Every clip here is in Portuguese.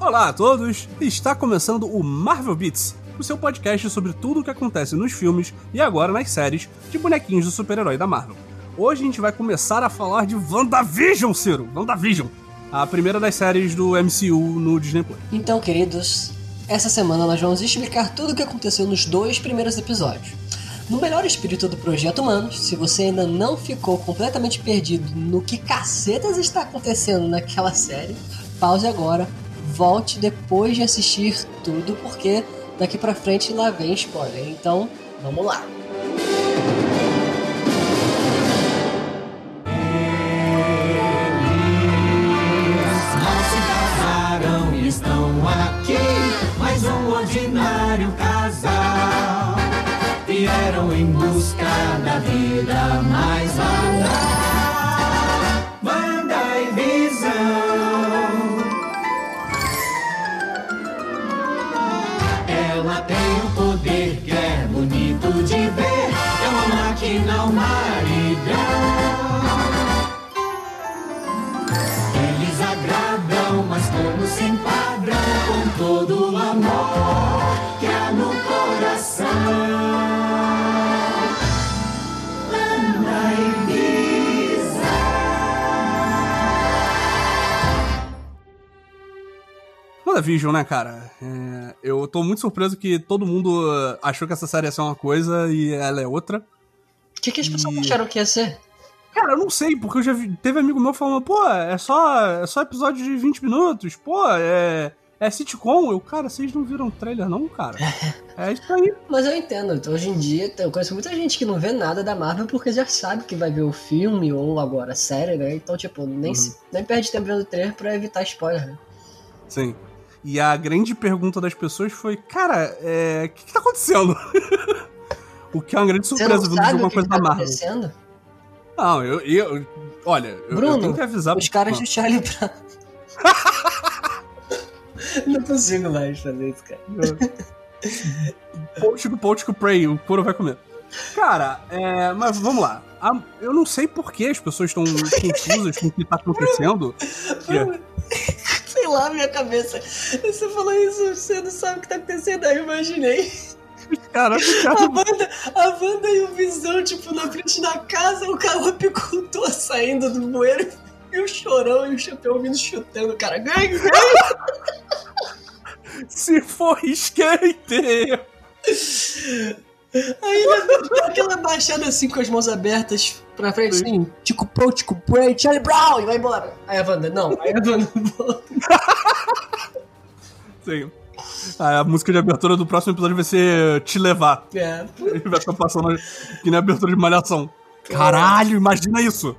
Olá a todos! Está começando o Marvel Beats, o seu podcast sobre tudo o que acontece nos filmes e agora nas séries de bonequinhos do super-herói da Marvel. Hoje a gente vai começar a falar de WandaVision, Ciro! WandaVision! A primeira das séries do MCU no Disney Plus. Então, queridos, essa semana nós vamos explicar tudo o que aconteceu nos dois primeiros episódios. No melhor espírito do Projeto Humanos, se você ainda não ficou completamente perdido no que cacetas está acontecendo naquela série, pause agora, volte depois de assistir tudo, porque daqui pra frente lá vem spoiler. Então, vamos lá. Em busca da vida mais Wanda. WandaVision, né, cara? É, eu tô muito surpreso que todo mundo achou que essa série ia ser uma coisa e ela é outra. O que, que as pessoas E- acharam que ia ser? Cara, eu não sei, porque eu já vi. Teve amigo meu falando, pô, é só, é só episódio de 20 minutos, pô, é. É sitcom. Eu, cara, vocês não viram trailer, não, cara? É isso aí. Mas eu entendo, então, hoje em dia eu conheço muita gente que não vê nada da Marvel porque já sabe que vai ver o filme ou agora a série, né? Então, tipo, nem, se- nem perde tempo vendo o trailer pra evitar spoiler, né? Sim. E a grande pergunta das pessoas foi, cara, é. O que, que tá acontecendo? o que é uma grande surpresa vindo de alguma o que, coisa tá da Marvel. acontecendo? Não, eu. eu olha, eu, eu Bruno, tenho que avisar Os caras do Charlie Brown. não consigo mais fazer isso, cara. Poutico, Poutico Prey, o couro vai comer. Cara, é, mas vamos lá. A- eu não sei por que as pessoas estão confusas com o que tá acontecendo. Que- lá, minha cabeça. Você falou isso, você não sabe o que tá acontecendo. Aí eu imaginei. Caraca, A cara. Wanda, a Wanda e o Visão, tipo, na frente da casa, o carro apicultor saindo do bueiro. E o chorão e o chapéu vindo chutando, cara. Gangue, Se for skate! Aí ele dá aquela baixada assim com as mãos abertas pra frente, assim, Tico Pro, Tico Bray, Charlie Brown, e vai embora. Aí a Wanda, não, aí a Wanda volta. Sim. A música de abertura do próximo episódio vai ser Te Levar. É, Ele vai estar passando aqui na abertura de Malhação. Caralho, imagina isso!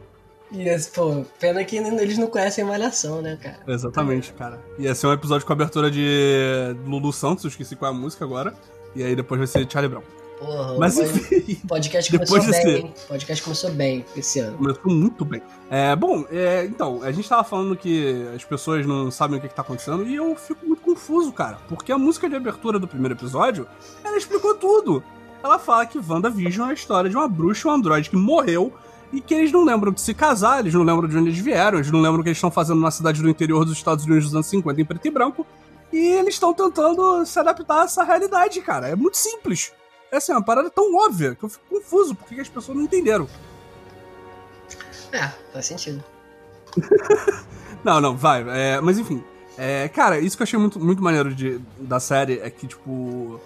esse, pô, pena que eles não conhecem Malhação, né, cara? Exatamente, cara. Ia ser um episódio com a abertura de Lulu Santos, esqueci qual é a música agora. E aí depois vai ser Charlie Brown. Porra, Mas enfim. podcast começou desse- bem, hein? Podcast começou bem esse ano. Começou muito bem. É, bom, é, então, a gente tava falando que as pessoas não sabem o que, que tá acontecendo e eu fico muito confuso, cara. Porque a música de abertura do primeiro episódio, ela explicou tudo. Ela fala que WandaVision é a história de uma bruxa um androide que morreu e que eles não lembram de se casar, eles não lembram de onde eles vieram, eles não lembram o que eles estão fazendo na cidade do interior dos Estados Unidos dos anos 50 em preto e branco. E eles estão tentando se adaptar a essa realidade, cara. É muito simples. É assim, uma parada tão óbvia que eu fico confuso porque que as pessoas não entenderam. É, faz sentido. Não, não, vai. é, mas enfim. É, cara, isso que eu achei muito, muito maneiro de, da série é que, tipo.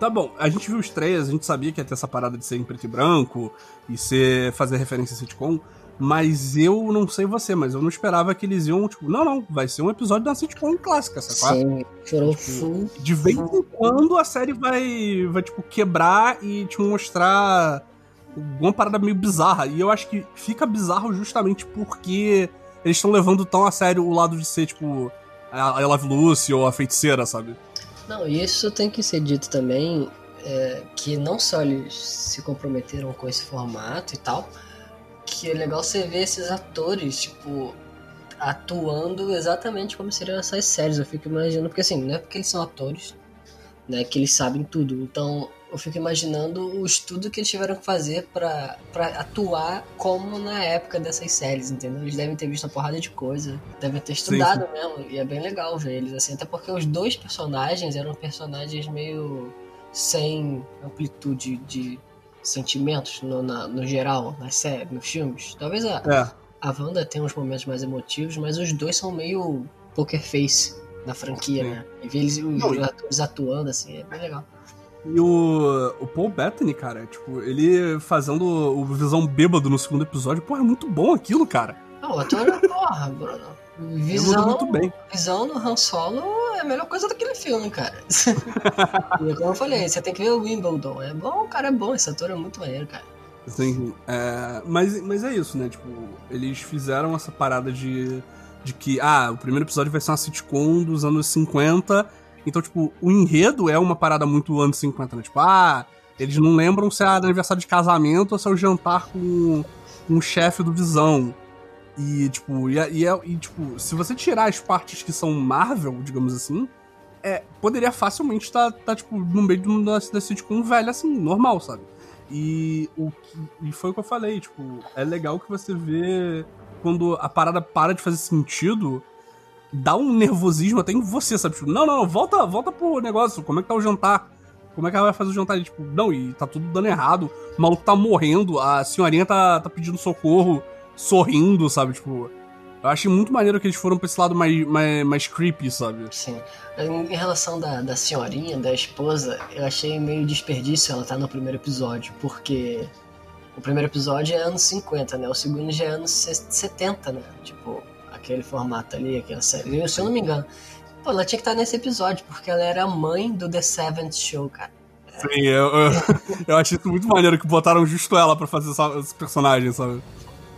Tá bom, a gente viu os trailers, a gente sabia que ia ter essa parada de ser em preto e branco e ser fazer referência a sitcom, mas eu não sei você, mas eu não esperava que eles iam, tipo, não, não, vai ser um episódio da sitcom clássica, sacou? Sim, chorou full. De vez em quando a série vai, vai, tipo, quebrar e te mostrar alguma parada meio bizarra. E eu acho que fica bizarro justamente porque eles estão levando tão a sério o lado de ser, tipo, a I Love Lucy ou a feiticeira, sabe? Não, e isso tem que ser dito também, é, que não só eles se comprometeram com esse formato e tal, que é legal você ver esses atores, tipo, atuando exatamente como seriam essas séries. Eu fico imaginando, porque assim, não é porque eles são atores, né, que eles sabem tudo. Então, eu fico imaginando o estudo que eles tiveram que fazer pra atuar como na época dessas séries, entendeu? Eles devem ter visto uma porrada de coisa, devem ter estudado sim. mesmo, e é bem legal ver eles assim, até porque os dois personagens eram personagens meio sem amplitude de sentimentos no, na- no geral, nas séries, nos filmes. Talvez a, É. a Wanda tem uns momentos mais emotivos, mas os dois são meio poker face na franquia, Sim. né? E ver eles, os Não, atores atuando assim, é bem legal. E o, o Paul Bettany, cara, tipo, ele fazendo o Visão bêbado no segundo episódio, porra, é muito bom aquilo, cara. Não, o ator é porra, Bruno. Visão, visão no Han Solo é a melhor coisa daquele filme, cara. e como eu falei, você tem que ver o Wimbledon. É bom, o cara é bom, esse ator é muito maneiro, cara. Assim, é, mas, mas é isso, né? Tipo, eles fizeram essa parada de, de que, ah, o primeiro episódio vai ser uma sitcom dos anos 50. Então, tipo, o enredo é uma parada muito anos 50, né? Tipo, ah, eles não lembram se é aniversário de casamento ou se é o jantar com, com o chefe do Visão. E, tipo, e, é- e, é- e, tipo, se você tirar as partes que são Marvel, digamos assim, é, poderia facilmente estar, tá, tipo, no meio de uma da sitcom velha, assim, normal, sabe? E, o e foi o que eu falei, tipo, é legal que você vê quando a parada para de fazer sentido, dá um nervosismo até em você, sabe? Tipo, não, não, não, volta, volta pro negócio, como é que tá o jantar? Como é que ela vai fazer o jantar? E, tipo, não, e tá tudo dando errado, o maluco tá morrendo, a senhorinha tá, tá pedindo socorro, sorrindo, sabe? Tipo, eu achei muito maneiro que eles foram pra esse lado mais, mais, mais creepy, sabe? Sim. Em relação da, da senhorinha, da esposa, eu achei meio desperdício ela estar no primeiro episódio, porque o primeiro episódio é anos 50, né? O segundo já é anos se- 70, né? Tipo, aquele formato ali, aquela série. Eu, se eu não me engano. Pô, ela tinha que estar nesse episódio, porque ela era a mãe do The Seventh Show, cara. Sim, eu, eu, eu achei muito maneiro que botaram justo ela pra fazer essa- esse personagem, sabe?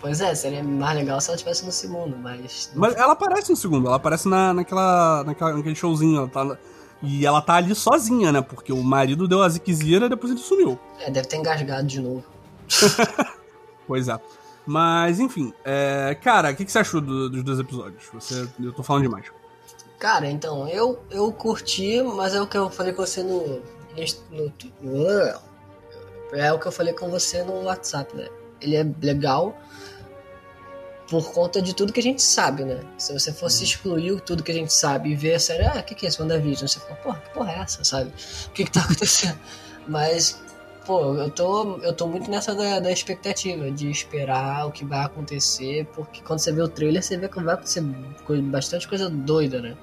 Pois é, seria mais legal se ela estivesse no segundo, mas. Mas ela aparece no segundo, ela aparece na, naquela, naquela, naquele showzinho. Ela tá, e ela tá ali sozinha, né? Porque o marido deu a ziquezira e depois ele sumiu. É, deve ter engasgado de novo. Pois é. Mas, enfim, é, cara, o que, que você achou do- dos dois episódios? Você, eu tô falando demais. Cara, então, eu, eu curti, mas é o que eu falei com você no, no, no- É o que eu falei com você no WhatsApp, né? Ele é legal por conta de tudo que a gente sabe, né? Se você fosse excluir tudo que a gente sabe e ver a série, ah, o que, que é esse WandaVision? Você fala, porra, que porra é essa, sabe? O que, que tá acontecendo? Mas, pô, eu tô, eu tô muito nessa da, da expectativa de esperar o que vai acontecer, porque quando você vê o trailer, você vê que vai acontecer co- bastante coisa doida, né?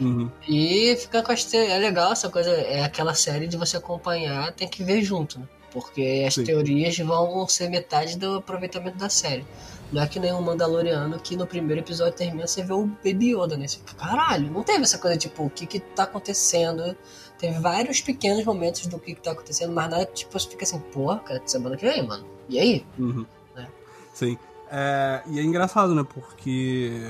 Uhum. E fica com as te... é legal essa coisa, é aquela série de você acompanhar, tem que ver junto, né? Porque as Sim. teorias vão ser metade do aproveitamento da série. Não é que nem o Mandaloriano que no primeiro episódio termina você vê o Baby Yoda, né? Você caralho, não teve essa coisa tipo, o que que tá acontecendo? Teve vários pequenos momentos do que que tá acontecendo, mas nada tipo, você fica assim, porra, cara, semana que vem, mano. E aí? Uhum. É. Sim. É, e é engraçado, né? Porque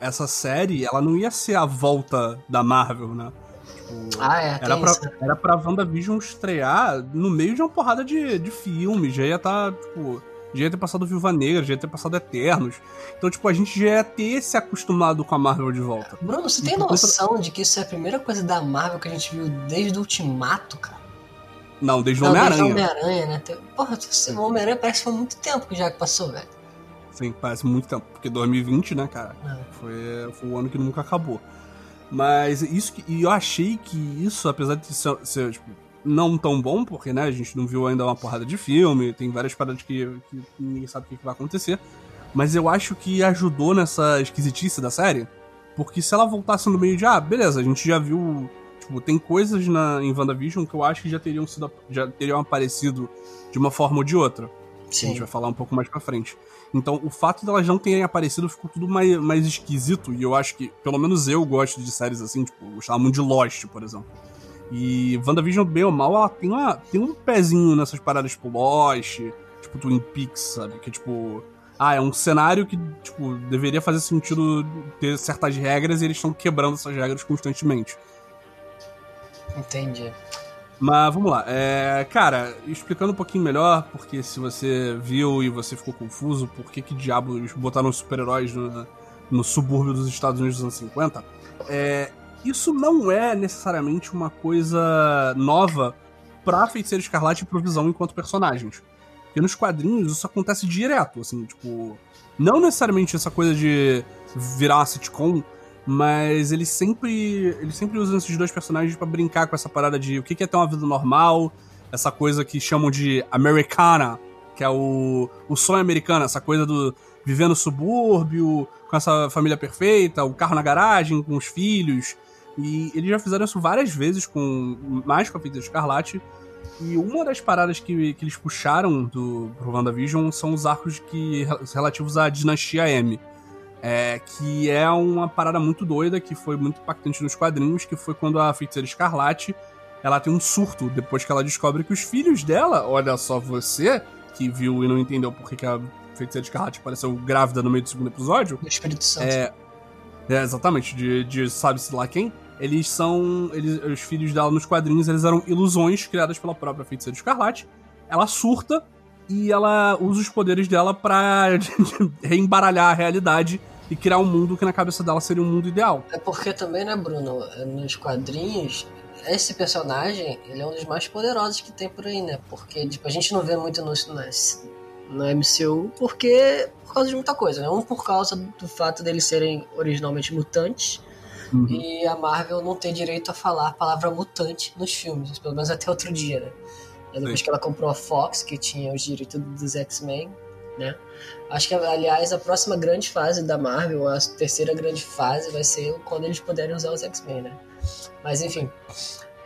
essa série, ela não ia ser a volta da Marvel, né? Tipo, Ah, é, Era pra, isso. era pra WandaVision estrear no meio de uma porrada de, de filmes. Já ia estar, tipo. Já ia ter passado Viúva Negra, já ia ter passado Eternos. Então, tipo, a gente já ia ter se acostumado com a Marvel de volta. Bruno, você E tem conta- noção de que isso é a primeira coisa da Marvel que a gente viu desde o Ultimato, cara? Não, desde o Não, desde Homem-Aranha. Homem-Aranha, né? Porra, o Homem-Aranha parece que foi muito tempo que já passou, velho. Sim, parece muito tempo. Porque 2020, né, cara? É. Foi, foi o ano que nunca acabou. Mas isso que. E eu achei que isso, apesar de ser, ser, tipo, não tão bom, porque, né, a gente não viu ainda uma porrada de filme, tem várias paradas que, que ninguém sabe o que, que vai acontecer. Mas eu acho que ajudou nessa esquisitice da série. Porque se ela voltasse no meio de, ah, beleza, a gente já viu. Tipo, tem coisas na, em WandaVision que eu acho que já teriam sido. já teriam aparecido de uma forma ou de outra. que a gente vai falar um pouco mais pra frente. Então, o fato delas não terem aparecido ficou tudo mais, mais esquisito, e eu acho que, pelo menos eu gosto de séries assim, tipo, eu gostava muito de Lost, por exemplo. E WandaVision, bem ou mal, ela tem, uma, tem um pezinho nessas paradas tipo Lost, tipo Twin Peaks, sabe? Que é tipo. Ah, é um cenário que, tipo, deveria fazer sentido ter certas regras e eles estão quebrando essas regras constantemente. Entendi. Mas vamos lá. É, cara, explicando um pouquinho melhor, porque se você viu e você ficou confuso, por que que diabos botaram super-heróis no, no subúrbio dos Estados Unidos dos anos 50, é, isso não é necessariamente uma coisa nova pra Feiticeira Escarlate e pro Visão enquanto personagens. Porque nos quadrinhos isso acontece direto, assim, tipo. Não necessariamente essa coisa de virar uma sitcom, mas eles sempre. Eles sempre usam esses dois personagens para brincar com essa parada de o que é ter uma vida normal, essa coisa que chamam de americana, que é o, o sonho americano, essa coisa do viver no subúrbio, com essa família perfeita, o carro na garagem, com os filhos. E eles já fizeram isso várias vezes, com mais com a Feiticeira Escarlate. E uma das paradas que, que eles puxaram do pro WandaVision são os arcos que, relativos à Dinastia M. É, que é uma parada muito doida, que foi muito impactante nos quadrinhos, que foi quando a Feiticeira Escarlate ela tem um surto depois que ela descobre que os filhos dela, olha só você, que viu e não entendeu por que a Feiticeira Escarlate apareceu grávida no meio do segundo episódio. O Espírito Santo. É, é exatamente, de, de sabe-se lá quem. Eles são. Eles, os filhos dela nos quadrinhos, eles eram ilusões criadas pela própria Feiticeira Escarlate. Ela surta e ela usa os poderes dela pra reembaralhar a realidade e criar um mundo que na cabeça dela seria um mundo ideal. É porque também, né, Bruno? Nos quadrinhos, esse personagem, ele é um dos mais poderosos que tem por aí, né? Porque, tipo, a gente não vê muito no, no MCU porque por causa de muita coisa, né? Um por causa do fato deles serem originalmente mutantes uhum. e a Marvel não ter direito a falar a palavra mutante nos filmes, pelo menos até outro dia, né? Depois Sim. que ela comprou a Fox, que tinha os direitos dos X-Men, né? Acho que, aliás, a próxima grande fase da Marvel, a terceira grande fase, vai ser quando eles puderem usar os X-Men, né? Mas enfim,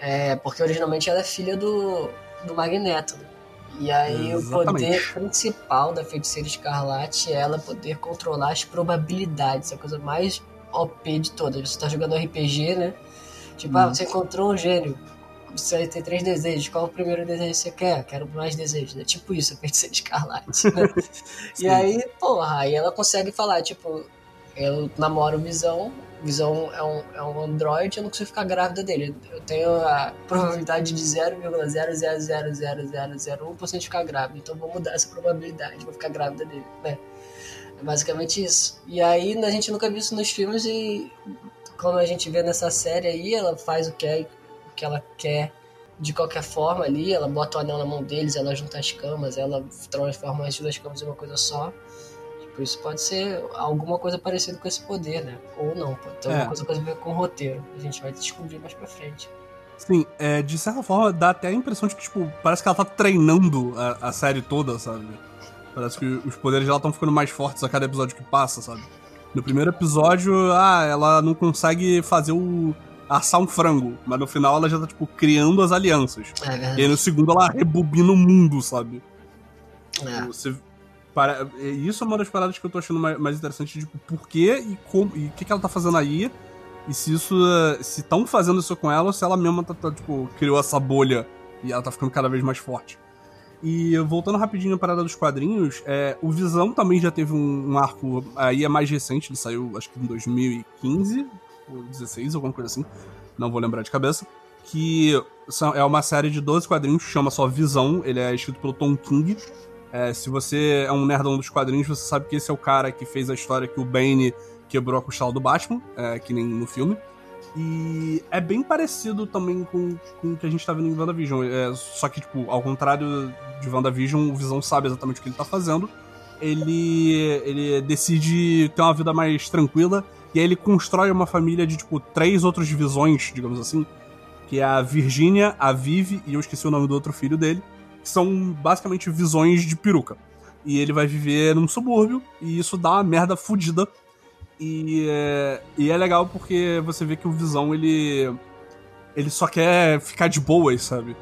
é, porque originalmente ela é filha do, do Magneto. E aí Exatamente. o poder principal da feiticeira escarlate é ela poder controlar as probabilidades, a coisa mais OP de todas. Você tá jogando RPG, né? Tipo, hum. ah, você encontrou um gênio. Você tem três desejos. Qual o primeiro desejo que você quer? Quero mais desejos. É tipo isso, a feiticeira escarlate. Né? e aí, porra, aí ela consegue falar, tipo, eu namoro Visão, Visão é um, é um androide, eu não consigo ficar grávida dele. Eu tenho a probabilidade de 0,0000001% de ficar grávida, então vou mudar essa probabilidade, vou ficar grávida dele, né? É basicamente isso. E aí a gente nunca viu isso nos filmes e como a gente vê nessa série aí, ela faz o que, é, o que ela quer de qualquer forma ali, ela bota o anel na mão deles, ela junta as camas, ela transforma as duas camas em uma coisa só. Tipo, isso pode ser alguma coisa parecida com esse poder, né? Ou não, pode ter é. alguma coisa a ver com o roteiro. A gente vai descobrir mais pra frente. Sim, é, de certa forma dá até a impressão de que, tipo, parece que ela tá treinando a, a série toda, sabe? Parece que os poderes dela estão ficando mais fortes a cada episódio que passa, sabe? No primeiro episódio, ah, ela não consegue fazer o. assar um frango, mas no final ela já tá, tipo, criando as alianças. É e aí no segundo ela rebobina o mundo, sabe? É. Você, para, isso é uma das paradas que eu tô achando mais, mais interessante, tipo, por quê e como e o que, que ela tá fazendo aí. E se isso. Se estão fazendo isso com ela, ou se ela mesma tá, tá, tipo, criou essa bolha e ela tá ficando cada vez mais forte. E voltando rapidinho à parada dos quadrinhos, é, o Visão também já teve um, um, arco, aí é mais recente, ele saiu acho que em 2015, ou 16, alguma coisa assim, não vou lembrar de cabeça, que é uma série de 12 quadrinhos, chama só Visão, ele é escrito pelo Tom King. É, se você é um nerdão dos quadrinhos, você sabe que esse é o cara que fez a história que o Bane quebrou a costela do Batman, é, que nem no filme. E é bem parecido também com, com o que a gente tá vendo em WandaVision. É, só que, tipo, ao contrário de WandaVision, o Visão sabe exatamente o que ele tá fazendo. Ele, ele decide ter uma vida mais tranquila. E aí ele constrói uma família de, tipo, três outras divisões, digamos assim. Que é a Virginia, a Vivi e eu esqueci o nome do outro filho dele. Que são basicamente visões de peruca. E ele vai viver num subúrbio. E isso dá uma merda fodida e é, e é legal porque você vê que o Visão, ele. Ele só quer ficar de boas, sabe?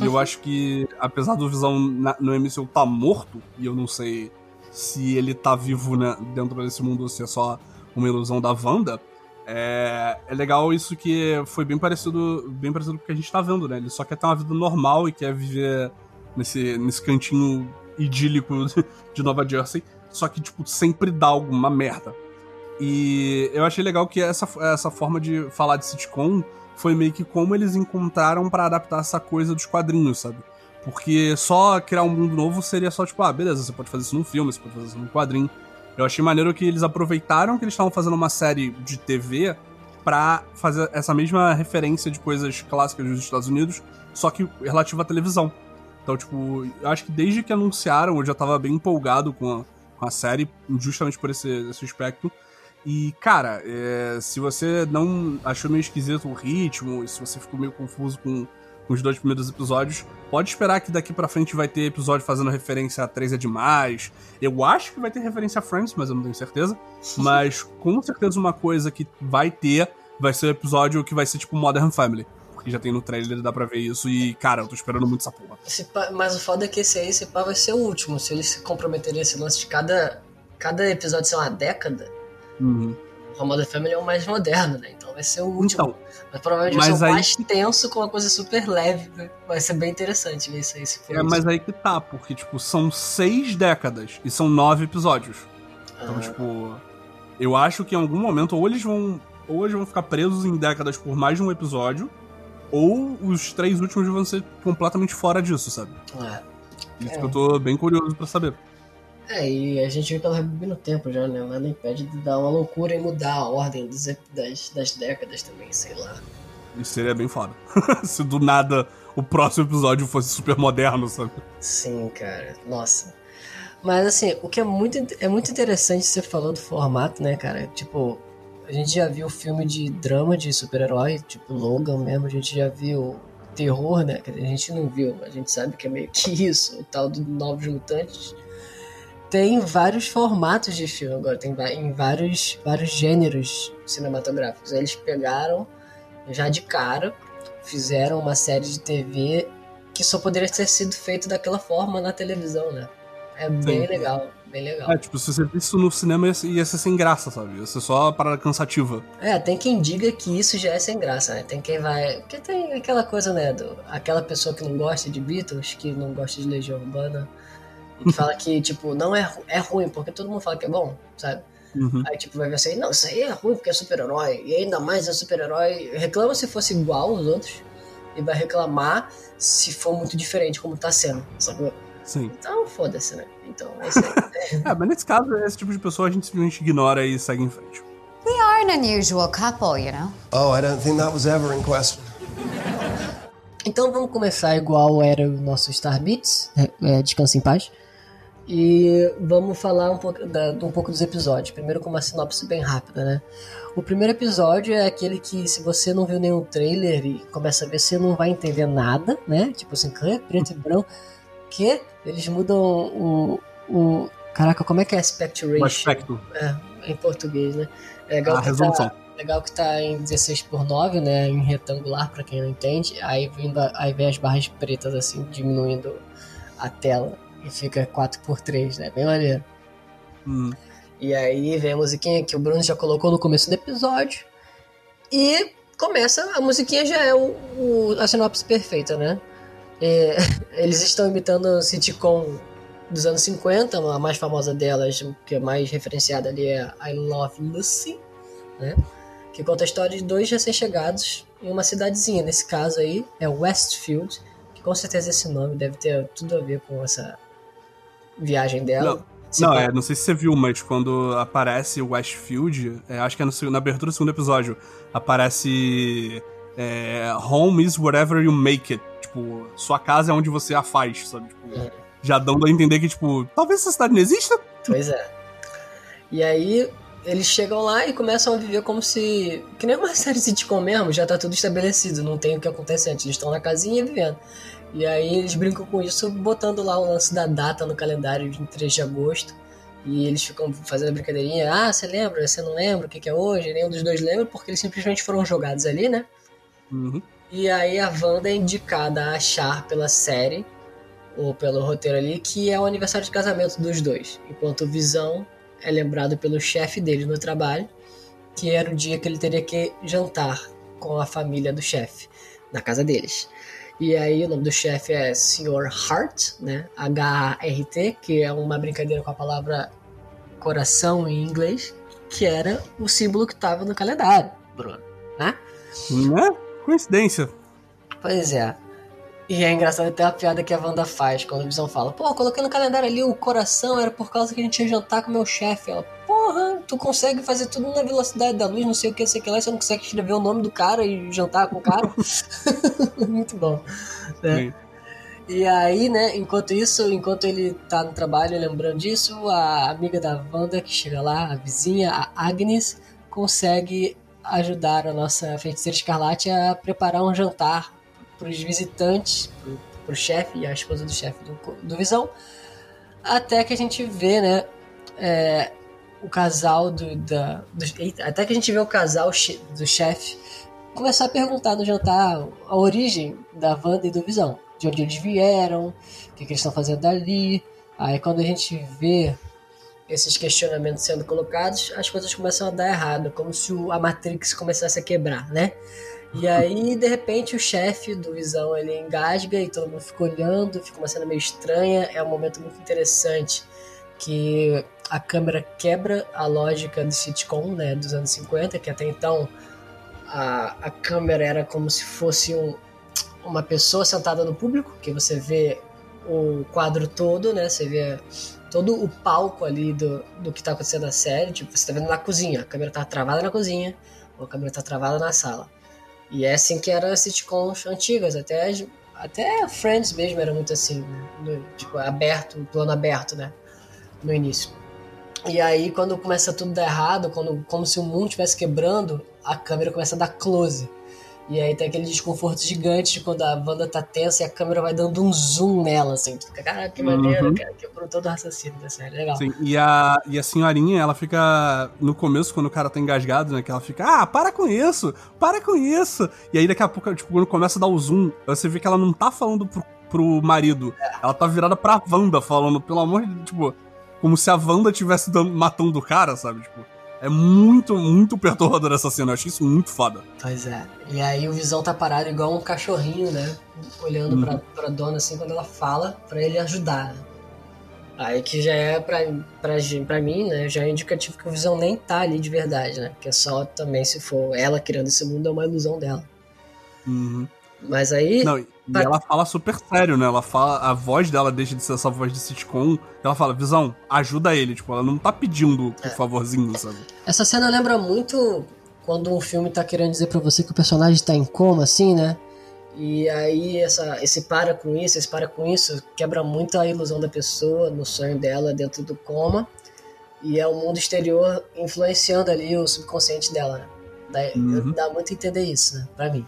E eu acho que, apesar do Visão na, no MCU tá morto, e eu não sei se ele tá vivo né, dentro desse mundo ou se é só uma ilusão da Wanda, é, é legal isso que foi bem parecido, bem parecido com o que a gente tá vendo, né? Ele só quer ter uma vida normal e quer viver nesse, nesse cantinho idílico de Nova Jersey, só que, tipo, sempre dá alguma merda. E eu achei legal que essa, essa forma de falar de sitcom foi meio que como eles encontraram para adaptar essa coisa dos quadrinhos, sabe? Porque só criar um mundo novo seria só tipo, ah, beleza, você pode fazer isso num filme, você pode fazer isso num quadrinho. Eu achei maneiro que eles aproveitaram que eles estavam fazendo uma série de TV pra fazer essa mesma referência de coisas clássicas dos Estados Unidos, só que relativa à televisão. Então, tipo, eu acho que desde que anunciaram, eu já tava bem empolgado com a, com a série, justamente por esse, esse aspecto. E, cara, é, se você não achou meio esquisito o ritmo, e se você ficou meio confuso com, com os dois primeiros episódios, pode esperar que daqui pra frente vai ter episódio fazendo referência a 3 é demais. Eu acho que vai ter referência a Friends, mas eu não tenho certeza. Mas com certeza uma coisa que vai ter vai ser o episódio que vai ser tipo Modern Family. Porque já tem no trailer, dá pra ver isso. E, cara, eu tô esperando muito essa porra. Pá- mas o foda é que esse aí, esse pá, vai ser o último. Se eles se comprometerem esse lance de cada, cada episódio ser uma década, Uhum. o Modern Family é o mais moderno, né? Então vai ser o último. Então, mas provavelmente mas vai ser o aí- mais tenso com uma coisa super leve. né? Vai ser bem interessante ver isso aí, se for é, isso. mas aí que tá, porque, tipo, são seis décadas e são nove episódios. Então, Ah, tipo, eu acho que em algum momento ou eles vão. Ou eles vão ficar presos em décadas por mais de um episódio, ou os três últimos vão ser completamente fora disso, sabe? é. Isso É. que eu tô bem curioso pra saber. É, e a gente viu que ela vai no tempo já, né? Nada impede de dar uma loucura e mudar a ordem dos, das, das décadas também, sei lá. Isso seria bem foda. Se do nada o próximo episódio fosse super moderno, sabe? Sim, cara. Nossa. Mas assim, o que é muito, é muito interessante você falou do formato, né, cara? Tipo, a gente já viu filme de drama de super-herói, tipo Logan mesmo, a gente já viu terror, né? A gente não viu, a gente sabe que é meio que isso, o tal do Novos Mutantes. Tem vários formatos de filme agora, tem em vários, vários gêneros cinematográficos. Aí Eles pegaram já de cara, fizeram uma série de TV que só poderia ter sido feito daquela forma na televisão, né? É bem Sim. legal, bem legal. É, tipo, se você visse isso no cinema ia ser, sem graça, sabe? Ia ser só parada cansativa. É, tem quem diga que isso já é sem graça, né? Tem quem vai. Porque tem aquela coisa, né? Do... Aquela pessoa que não gosta de Beatles, que não gosta de Legião Urbana, que fala que, tipo, não é, é ruim, porque todo mundo fala que é bom, sabe? Uhum. Aí, tipo, vai ver assim, não, isso aí é ruim porque é super-herói, e ainda mais é super-herói. Reclama se fosse igual aos outros, e vai reclamar se for muito diferente, como tá sendo, sabe? Sim. Então, foda-se, né? Então, é isso aí. É, mas nesse caso, esse tipo de pessoa a gente simplesmente ignora e segue em frente. We are an unusual couple, you know. Oh, I don't think that was ever in question. Então vamos começar igual era o nosso Star Beats, é, é, Descanse em Paz. E vamos falar um pouco, da- um pouco dos episódios. Primeiro com uma sinopse bem rápida, né? O primeiro episódio é aquele que, se você não viu nenhum trailer e começa a ver, você não vai entender nada, né? Tipo assim, "Hã? preto e branco. Que eles mudam o, o. Caraca, como é que é aspect ratio? O aspecto, É, em português, né? É legal a que resolução. Tá, legal que tá em 16 por 9, né? Em retangular, pra quem não entende. Aí, vindo, aí vem as barras pretas, assim, diminuindo a tela. E fica 4 por 3 né? Bem maneiro. Hum. E aí vem a musiquinha que o Bruno já colocou no começo do episódio. E começa, a musiquinha já é o, o- a sinopse perfeita, né? É, eles estão imitando o sitcom dos anos 50, a mais famosa delas, que é mais referenciada ali é I Love Lucy, né? Que conta a história de dois recém-chegados em uma cidadezinha. Nesse caso aí é Westfield, que com certeza esse nome deve ter tudo a ver com essa viagem dela. Não. Se Não, é, não sei se você viu, mas quando aparece o Westfield, é, acho que é no, na abertura do segundo episódio, aparece é, Home is wherever you make it. Tipo, sua casa é onde você a faz, sabe? Tipo, É. Já dando a entender que, tipo, talvez essa cidade não exista. Pois é. E aí eles chegam lá e começam a viver como se. Que nem uma série sitcom mesmo, já tá tudo estabelecido, não tem o que acontece antes. Eles estão na casinha vivendo. E aí eles brincam com isso, botando lá o lance da data no calendário de 3 de agosto. E eles ficam fazendo a brincadeirinha, ah, você lembra, você não lembra o que, que é hoje? Nenhum dos dois lembra, porque eles simplesmente foram jogados ali, né? Uhum. E aí a Wanda é indicada a achar pela série, ou pelo roteiro ali, que é o aniversário de casamento dos dois. Enquanto o Visão é lembrado pelo chefe dele no trabalho, que era o dia que ele teria que jantar com a família do chefe, na casa deles. E aí o nome do chefe é Sr. Hart, né? H-A-R-T, que é uma brincadeira com a palavra coração em inglês, que era o símbolo que estava no calendário, Bruno. Né? Né? Coincidência. Pois é. E é engraçado até a piada que a Wanda faz quando o Visão fala: Pô, coloquei no calendário ali o coração, era por causa que a gente ia jantar com o meu chefe. Ela, tu consegue fazer tudo na velocidade da luz, não sei o que, sei o que lá, você não consegue escrever o nome do cara e jantar com o cara. Muito bom. né? E aí, né, enquanto isso, enquanto ele tá no trabalho lembrando disso, a amiga da Wanda que chega lá, a vizinha, a Agnes, consegue ajudar a nossa feiticeira escarlate a preparar um jantar para os visitantes, pro, pro chefe e a esposa do chefe do, do Visão, até que a gente vê, né, é, o casal do, da, do- até que a gente vê o casal do chefe começar a perguntar no jantar a origem da Wanda e do Visão. De onde eles vieram, o que, que eles estão fazendo ali. Aí quando a gente vê esses questionamentos sendo colocados, as coisas começam a dar errado, como se a Matrix começasse a quebrar, né? E aí, de repente, o chefe do Visão ele engasga e todo mundo fica olhando, fica uma cena meio estranha. É um momento muito interessante que a câmera quebra a lógica do sitcom, né, dos anos 50, que até então a, a câmera era como se fosse um, uma pessoa sentada no público, que você vê o quadro todo, né? Você vê todo o palco ali do, do que tá acontecendo na série. Tipo, você tá vendo na cozinha, a câmera tá travada na cozinha, ou a câmera tá travada na sala. E é assim que eram as sitcoms antigas, até, até Friends mesmo era muito assim, né? No- tipo, aberto, plano aberto, né? No início. E aí, quando começa tudo dar errado, quando, como se o mundo estivesse quebrando, a câmera começa a dar close. E aí tem aquele desconforto gigante de quando a Wanda tá tensa e a câmera vai dando um zoom nela, assim. Tu fica, Caraca, que maneiro, Uhum. cara. Quebrou todo o raciocínio da série. Legal. Sim, e a, e a senhorinha, ela fica. No começo, quando o cara tá engasgado, né? Que ela fica, ah, para com isso, para com isso. E aí daqui a pouco, tipo, quando começa a dar o zoom, você vê que ela não tá falando pro, pro marido. Ela tá virada pra Wanda, falando, pelo amor de Deus, tipo, como se a Wanda estivesse matando o cara, sabe? Tipo, é muito, muito perturbador essa cena. Eu achei isso muito foda. Pois é. E aí o Visão tá parado igual um cachorrinho, né? Olhando Uhum. pra, pra dona assim quando ela fala pra ele ajudar. né? Aí que já é pra, pra, pra mim, né? Já é indicativo que o Visão nem tá ali de verdade, né? Que é só também se for ela criando esse mundo, é uma ilusão dela. Uhum. Mas aí. Não, e Pra- ela fala super sério, né? Ela fala, a voz dela deixa de ser essa voz de sitcom. Ela fala, Visão, ajuda ele. Tipo, ela não tá pedindo É. por favorzinho, sabe? Essa cena lembra muito quando um filme tá querendo dizer pra você que o personagem tá em coma, assim, né? E aí essa, esse para com isso, esse para com isso, quebra muito a ilusão da pessoa no sonho dela dentro do coma. E é o mundo exterior influenciando ali o subconsciente dela, né? Dá, Uhum. dá muito a entender isso, né? Pra mim.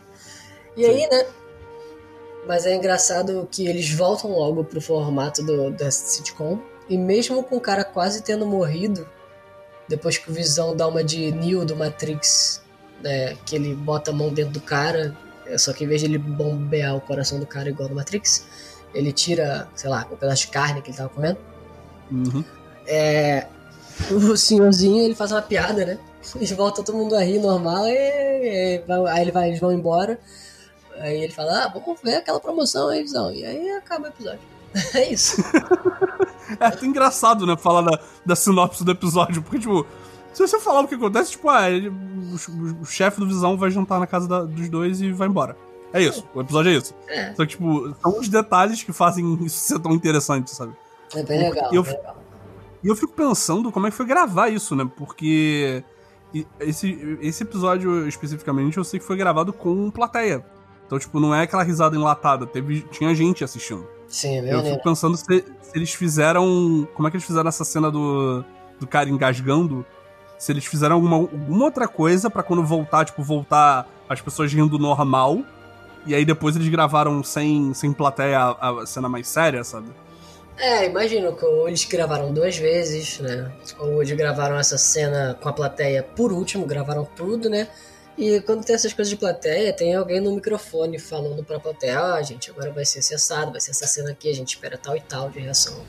E aí, né? Mas é engraçado que eles voltam logo pro formato do, da sitcom. E mesmo com o cara quase tendo morrido, depois que o Visão dá uma de Neo do Matrix, né, que ele bota a mão dentro do cara, é só que em vez de ele bombear o coração do cara igual no Matrix, ele tira, sei lá, um pedaço de carne que ele tava comendo. Uhum. É, o senhorzinho ele faz uma piada, né? Eles voltam todo mundo a rir normal, e, e- aí ele vai, eles vão embora. Aí ele fala, ah, vamos ver aquela promoção aí, Visão. E aí acaba o episódio. É isso. É até engraçado, né, falar da, da sinopse do episódio, porque, tipo, se você falar o que acontece, tipo, ah, ele- o, o chefe do Visão vai jantar na casa da- dos dois e vai embora. É isso, o episódio é isso. É. Só que, tipo, são os detalhes que fazem isso ser tão interessante, sabe? É bem legal. Eu- bem legal. E eu fico pensando como é que foi gravar isso, né? Porque esse, esse episódio especificamente eu sei que foi gravado com plateia. Então, tipo, não é aquela risada enlatada, teve, tinha gente assistindo. Sim, é Eu fico pensando se, se eles fizeram. Como é que eles fizeram essa cena do, do cara engasgando? Se eles fizeram alguma, alguma outra coisa pra quando voltar, tipo, voltar as pessoas rindo normal. E aí depois eles gravaram sem, sem plateia a, a cena mais séria, sabe? É, imagino que ou eles gravaram duas vezes, né? Ou eles gravaram essa cena com a plateia por último, gravaram tudo, né? E quando tem essas coisas de plateia, tem alguém no microfone falando pra plateia, ah, gente, agora vai ser cessado, vai ser essa cena aqui, a gente espera tal e tal de reação.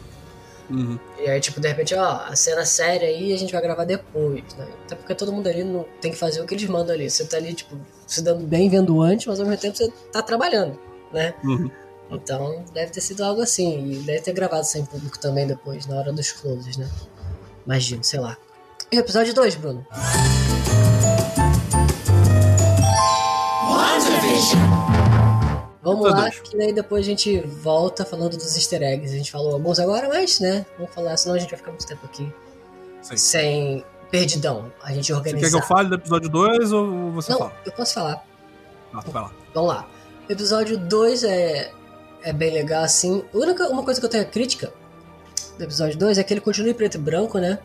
Uhum. E aí, tipo, de repente, ó, a cena séria aí a gente vai gravar depois, né? Até porque todo mundo ali não tem que fazer o que eles mandam ali. Você tá ali, tipo, se dando bem vendo antes, mas ao mesmo tempo você tá trabalhando, né? Uhum. Então deve ter sido algo assim. E deve ter gravado sem público também depois, na hora dos closes, né? Imagino, sei lá. E o episódio 2, Bruno? Vamos Episódio lá, dois. que daí depois a gente volta falando dos easter eggs. A gente falou alguns agora, mas, né? Vamos falar, senão a gente vai ficar muito tempo aqui Sim. sem perdidão. A gente Você organizar. quer que eu fale do episódio 2 ou você Não, fala? eu posso falar. Ah, vai lá. Vamos lá. Episódio 2 é, é bem legal, assim. A única uma coisa que eu tenho a crítica do episódio 2 é que ele continua em preto e branco, né?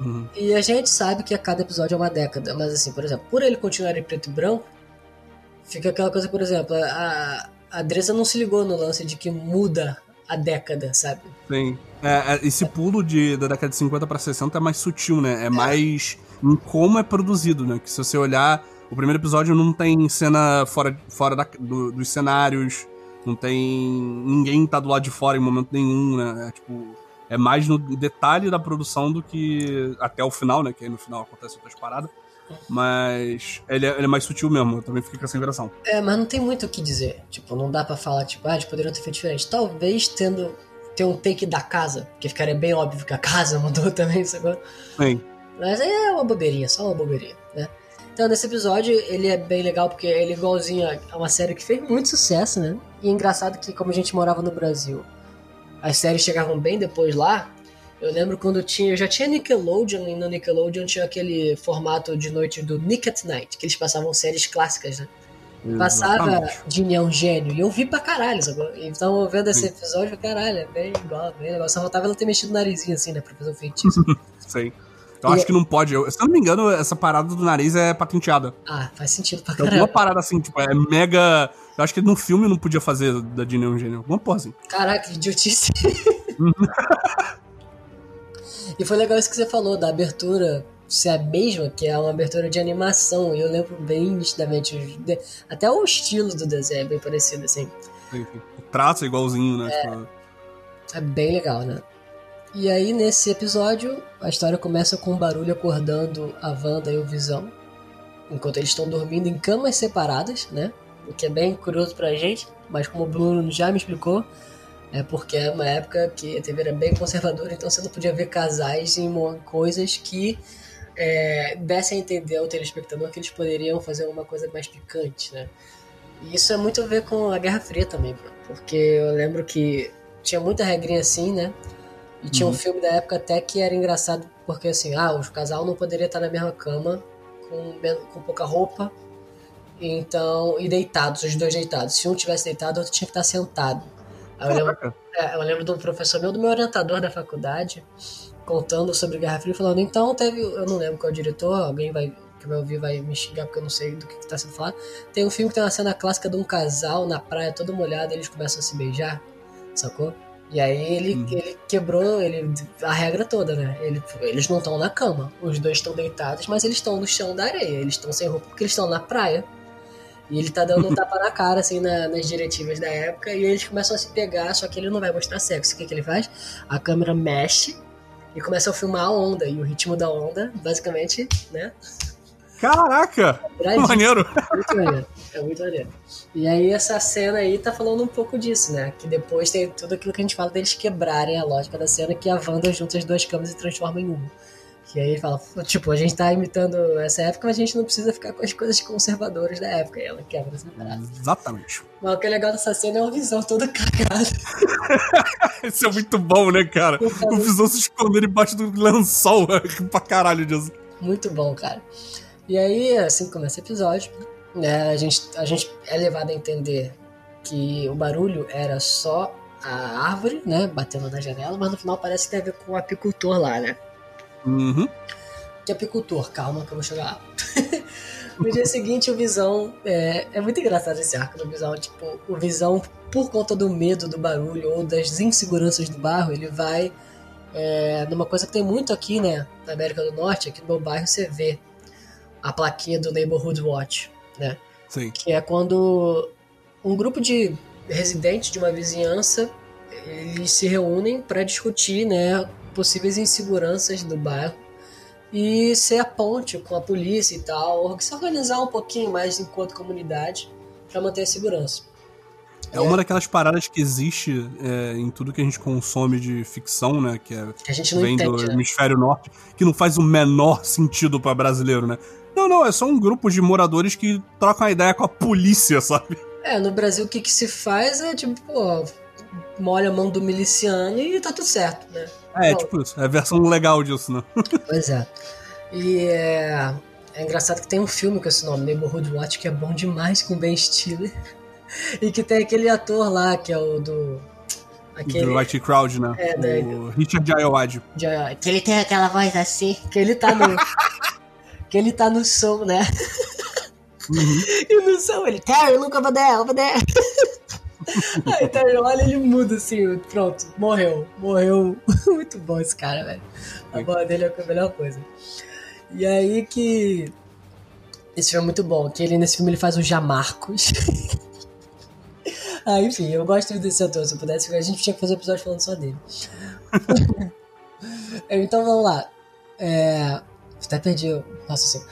Uhum. E a gente sabe que a cada episódio é uma década. Mas assim, por exemplo, por ele continuar em preto e branco, fica aquela coisa, por exemplo, a, a Dresa não se ligou no lance de que muda a década, sabe? Sim. É, é, esse pulo de, da década de 50 pra 60 é mais sutil, né? É mais em como é produzido, né? Que se você olhar, o primeiro episódio não tem cena fora, fora da- do- dos cenários, não tem. ninguém tá do lado de fora em momento nenhum, né? É, tipo. É mais no detalhe da produção do que até o final, né? Que aí no final acontece outras paradas. Mas ele é, ele é mais sutil mesmo, eu também fiquei com essa impressão. É, mas não tem muito o que dizer. Tipo, não dá pra falar, tipo, ah, eles poderiam ter feito diferente. Talvez tendo ter um take da casa, que ficaria bem óbvio que a casa mudou também, sacou? Sim. Mas é uma bobeirinha, só uma bobeirinha, né? Então, nesse episódio, ele é bem legal porque ele é igualzinho a- a uma série que fez muito sucesso, né? E é engraçado que, como a gente morava no Brasil, as séries chegavam bem depois lá. Eu lembro quando tinha. Já tinha Nickelodeon e no Nickelodeon tinha aquele formato de noite do Nick at Night, que eles passavam séries clássicas, né? Passava Exatamente. de um Gênio e eu vi pra caralho. Sacou? Então, vendo esse episódio, caralho, é bem igual, bem legal. Só faltava ela ter mexido o narizinho assim, né? Pra fazer o feitiço. Sim. Eu E- acho que não pode. Eu- se eu não me engano, essa parada do nariz é patenteada. ah, faz sentido pra caralho. alguma parada assim, tipo, é mega. Eu acho que no filme não podia fazer da Disney um gênio. Alguma porra assim. Caraca, que idiotice. e foi legal isso que você falou, da abertura ser a mesma, que é uma abertura de animação. E eu lembro bem nitidamente. Até o estilo do desenho é bem parecido, assim. Enfim, o traço é igualzinho, né? Tipo, É bem legal, né? E aí, nesse episódio, a história começa com um barulho acordando a Wanda e o Visão. Enquanto eles estão dormindo em camas separadas, né? O que é bem curioso pra gente. Mas como o Bruno já me explicou, é porque é uma época que a TV era bem conservadora, então você não podia ver casais em coisas que é, dessem a entender ao telespectador que eles poderiam fazer alguma coisa mais picante, né? E isso é muito a ver com a Guerra Fria também. Porque eu lembro que tinha muita regrinha assim, né? E tinha um Uhum. filme da época até que era engraçado, porque assim, ah, o casal não poderia estar na mesma cama com, com pouca roupa. Então, e deitados, os dois deitados. Se um tivesse deitado, o outro tinha que estar sentado. Eu lembro, é, eu lembro do professor meu, do meu orientador da faculdade, contando sobre Guerra Fria, falando, então teve, eu não lembro qual é o diretor, alguém vai que vai ouvir vai me xingar porque eu não sei do que, está sendo falado. Tem um filme que tem uma cena clássica de um casal na praia todo molhado, e eles começam a se beijar, sacou? E aí ele, Uhum. ele quebrou ele, a regra toda, né? Ele- eles não estão na cama, os dois estão deitados, mas eles estão no chão da areia, eles estão sem roupa porque eles estão na praia. E ele tá dando um tapa na cara, assim, na- nas diretivas da época, e eles começam a se pegar, só que ele não vai mostrar sexo. O que, que ele faz? A câmera mexe e começa a filmar a onda, e o ritmo da onda, basicamente, né? Caraca! Iradíssimo. Maneiro! Muito maneiro. É muito maneiro. E aí essa cena aí tá falando um pouco disso, né? Que depois tem tudo aquilo que a gente fala deles quebrarem a lógica da cena, que a Wanda junta as duas câmeras e transforma em uma. Que aí ele fala, tipo, a gente tá imitando essa época, mas a gente não precisa ficar com as coisas conservadoras da época. E ela quebra essa parada. Exatamente. Mas o que é legal dessa cena é uma visão toda cagada. Isso é muito bom, né, cara? O Visão se escondendo embaixo do lençol. pra caralho disso. Muito bom, cara. E aí, assim que começa o episódio, né, a gente, a gente é levado a entender que o barulho era só a árvore, né, batendo na janela, mas no final parece que tem a ver com o apicultor lá, né? Uhum. Que apicultor? Calma que eu vou chegar lá. no dia seguinte, o Visão... É, é muito engraçado esse arco do Visão. Tipo, o Visão, por conta do medo do barulho ou das inseguranças do bairro, ele vai é, numa coisa que tem muito aqui, né? Na América do Norte, aqui no meu bairro, você vê a plaquinha do Neighborhood Watch, né? Sim. que é quando um grupo de residentes de uma vizinhança eles se reúnem para discutir né, possíveis inseguranças do bairro e ser a ponte com a polícia e tal, se organizar um pouquinho mais enquanto comunidade para manter a segurança. É uma daquelas paradas que existe é, em tudo que a gente consome de ficção, né? Que é, Que a gente não vem do entende, né? hemisfério norte, que não faz o menor sentido pra brasileiro, né? Não, não, é só um grupo de moradores que trocam a ideia com a polícia, sabe? É, no Brasil o que, que se faz é tipo, pô, molha a mão do miliciano e tá tudo certo, né? É, tipo isso. É a versão legal disso, né? Pois é. E é, é engraçado que tem um filme com esse nome, Neighborhood Watch, que é bom demais com Ben Stiller. E que tem aquele ator lá, que é o do. Aquele. Do White Crowd, né? É, daí- o Richard de- que ele tem aquela voz assim. Que ele tá no. que ele tá no som, né? E no som ele, Terry, look over there, over there. Aí Terry olha, ele muda assim, pronto, morreu. Morreu. Muito bom esse cara, velho. A voz dele é a melhor coisa. E aí que. Esse filme é muito bom, que ele nesse filme ele faz o Jamarcos. ah, enfim, eu gosto desse ator. Se eu pudesse, a gente tinha que fazer um episódio falando só dele. então vamos lá. É... Até perdi o raciocínio.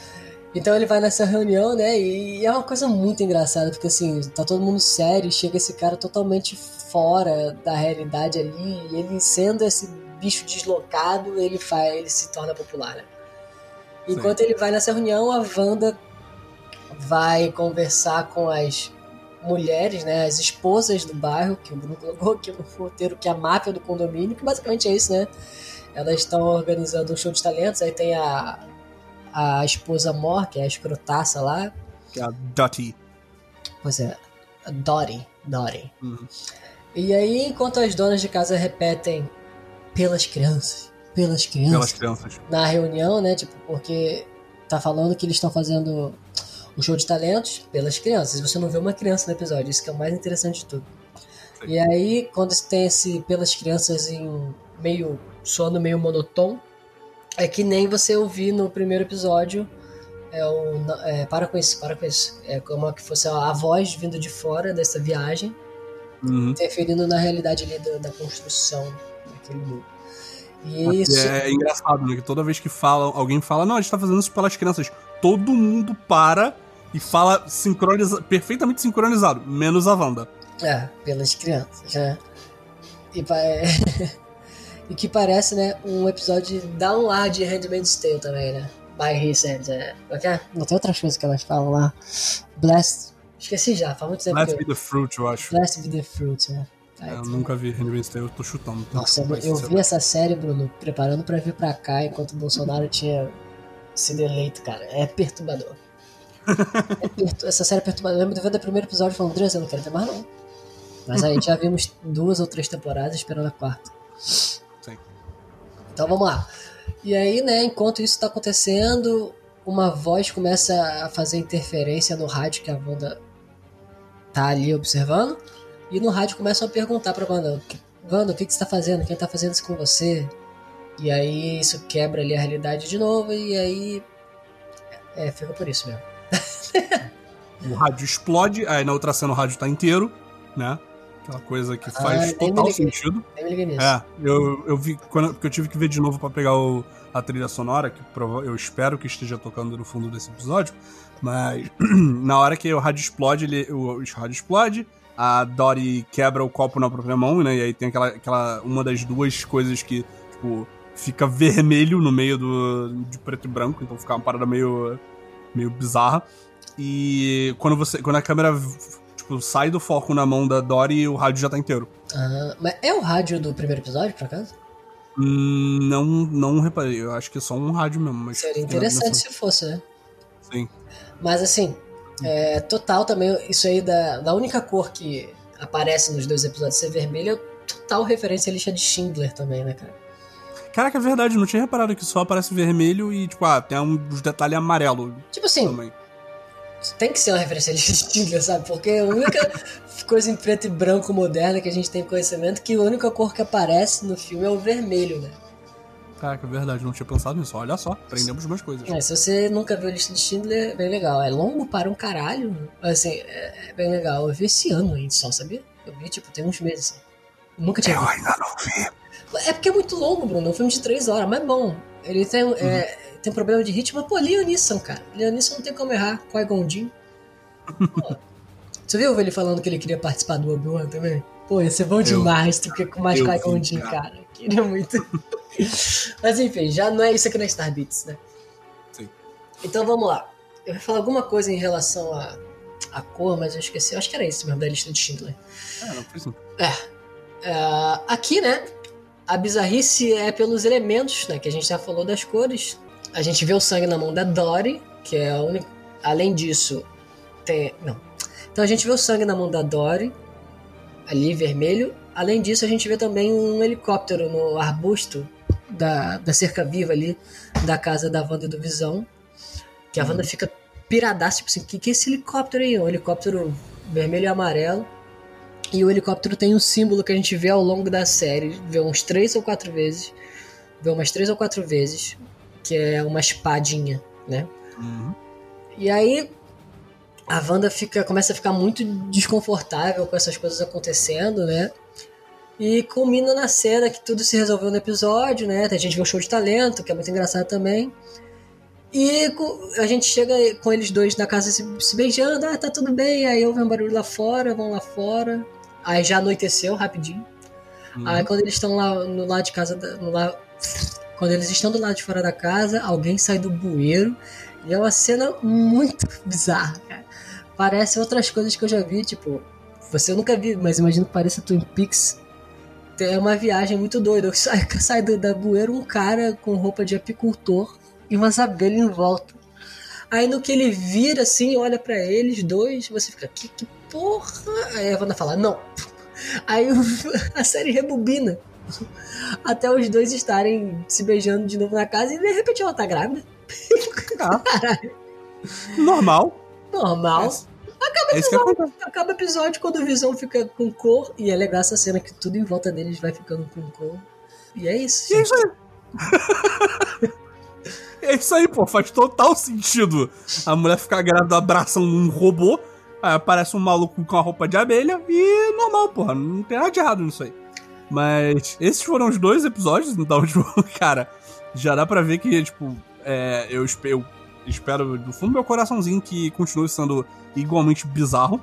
Então ele vai nessa reunião, né? E é uma coisa muito engraçada, porque assim, tá todo mundo sério, chega esse cara totalmente fora da realidade ali, e ele sendo esse bicho deslocado, ele faz, ele se torna popular, né? Enquanto ele vai nessa reunião, a Wanda vai conversar com as mulheres, né? As esposas do bairro, que o Bruno colocou aqui no roteiro, que é a máfia do condomínio, que basicamente é isso, né? Elas estão organizando um show de talentos, aí tem a, a esposa Mor, que é a escrotaça lá. Que é a Dottie. Pois é, a Dottie. Dottie. Uhum. E aí, enquanto as donas de casa repetem pelas crianças, pelas crianças, Pelas crianças. na reunião, né? Tipo, porque tá falando que eles estão fazendo um show de talentos pelas crianças. E você não vê uma criança no episódio, isso que é o mais interessante de tudo. Sim. E aí, quando tem esse pelas crianças em meio sono meio monotônico, é que nem você ouvir no primeiro episódio. É o. É, para com isso, para com isso. É como que fosse a voz vindo de fora dessa viagem, Uhum. interferindo na realidade ali da, da construção daquele mundo. E isso. É, engraçado, né? Que toda vez que fala, alguém fala, não, a gente tá fazendo isso pelas crianças. Todo mundo para e fala sincroniza, perfeitamente sincronizado, menos a Wanda. É, pelas crianças, né? E, pa- e que parece, né, um episódio dá um ar de Handmaid's Tale também, né? By His Hands, é. Qual que é? Não tem outras coisas que elas falam lá. Blessed. Esqueci já, faz muito tempo que be eu... the fruit, eu acho. Blessed be the fruit? Tá, É, eu então- nunca vi Handmaid's Tale, eu tô chutando. tá? Nossa, eu, eu vi essa série, Bruno, preparando pra vir pra cá enquanto o Bolsonaro tinha sido eleito, cara. É perturbador. É pertu- Essa série é perturbadora. Eu lembro de ver o primeiro episódio falando, André, eu não quero ver mais não. Mas aí já vimos duas ou três temporadas esperando a quarta. Então vamos lá. E aí, né, enquanto isso tá acontecendo, uma voz começa a fazer interferência no rádio que a Wanda tá ali observando. E no rádio começam a perguntar pra Wanda: Wanda, o que, que você tá fazendo? Quem tá fazendo isso com você? E aí isso quebra ali a realidade de novo. E aí. É, fica por isso mesmo. O rádio explode, aí na outra cena o rádio tá inteiro, né? Aquela coisa que faz Ah, nem me total sentido. É, eu, eu vi, quando, porque eu tive que ver de novo pra pegar o, a trilha sonora, que eu espero que esteja tocando no fundo desse episódio, mas na hora que o rádio explode, ele, o, o rádio explode, a Dory quebra o copo na própria mão, né, e aí tem aquela, aquela uma das duas coisas que, tipo, fica vermelho no meio do, de preto e branco, então fica uma parada meio, meio bizarra, e quando você, quando a câmera, tipo, sai do foco na mão da Dory, o rádio já tá inteiro. Ah, mas é o rádio do primeiro episódio, por acaso? Hum, Não, não reparei. Eu acho que é só um rádio mesmo. Mas Seria interessante se fosse, né? Sim. Mas assim, é, total também, isso aí da, da única cor que aparece nos dois episódios ser vermelho é total referência à lista de Schindler também, né, cara? Caraca, é verdade. Não tinha reparado que só aparece vermelho e, tipo, ah, tem uns detalhes amarelo Tipo assim, também. Tem que ser uma referência de Schindler, sabe? Porque a única coisa em preto e branco moderna que a gente tem conhecimento é que a única cor que aparece no filme é o vermelho, né? Caraca, é verdade. Não tinha pensado nisso. Olha só, aprendemos umas coisas. É, se você nunca viu a lista de Schindler, é bem legal. É longo para um caralho. mas, Assim, é, é bem legal. Eu vi esse ano ainda só, sabia? Eu vi, tipo, tem uns meses. Assim. Nunca tinha Eu visto. ainda não vi. É porque é muito longo, Bruno. É um filme de três horas, mas é bom. Ele tem, é, tem problema de ritmo, mas, pô, Liam Neeson, cara. Liam Neeson não tem como errar. Qui-Gon Jinn. Pô, Você viu ele falando que ele queria participar do Obi-Wan também? Pô, ia ser bom demais, porque com mais eu vi, Jinn, cara. cara. Queria muito. mas enfim, já não é isso aqui na Star Beats, né? Sim. Então vamos lá. Eu ia falar alguma coisa em relação a, a cor, mas eu esqueci. Eu acho que era isso mesmo, da lista de Schindler. É, não não. É, aqui, né, a bizarrice é pelos elementos, né, que a gente já falou das cores. A gente vê o sangue na mão da Dory, que é a única. Além disso, tem. Não. Então a gente vê o sangue na mão da Dory, ali vermelho. Além disso, a gente vê também um helicóptero no arbusto da, da cerca viva ali da casa da Wanda e do Visão. Que a Wanda fica piradaça, tipo assim, o que, que é esse helicóptero aí? Um helicóptero vermelho e amarelo. E o helicóptero tem um símbolo que a gente vê ao longo da série, vê uns três ou quatro vezes, vê umas três ou quatro vezes, que é uma espadinha, né? Uhum. E aí a Wanda fica, começa a ficar muito desconfortável com essas coisas acontecendo, né? E culmina na cena que tudo se resolveu no episódio, né? A gente vê o show de talento, que é muito engraçado também. E a gente chega com eles dois na casa se, beijando, ah, tá tudo bem. Aí ouve um barulho lá fora, vão lá fora. Aí já anoiteceu rapidinho. Uhum. Aí quando eles estão lá no lado de casa, no la- quando eles estão do lado de fora da casa, alguém sai do bueiro e é uma cena muito bizarra, cara. Parece outras coisas que eu já vi, tipo, você nunca viu, mas imagino que pareça Twin Peaks. É uma viagem muito doida. Sai, sai da bueiro um cara com roupa de apicultor e umas abelhas em volta. Aí no que ele vira assim, olha pra eles dois, você fica, que, que porra? Aí a Wanda fala, não. Aí a série rebobina. Até os dois estarem se beijando de novo na casa e de repente ela tá grávida. Normal. Normal. É isso que acontece. Acaba episódio quando o Visão fica com cor. E é legal essa cena que tudo em volta deles vai ficando com cor. E é isso. E é isso aí. é isso aí, pô. Faz total sentido a mulher ficar grávida abraçando um robô. Aí aparece um maluco com a roupa de abelha e normal, porra. Não tem nada de errado nisso aí. Mas esses foram os dois episódios, então, tipo, cara, já dá pra ver que, tipo, é, eu, eu espero do fundo do meu coraçãozinho que continue sendo igualmente bizarro.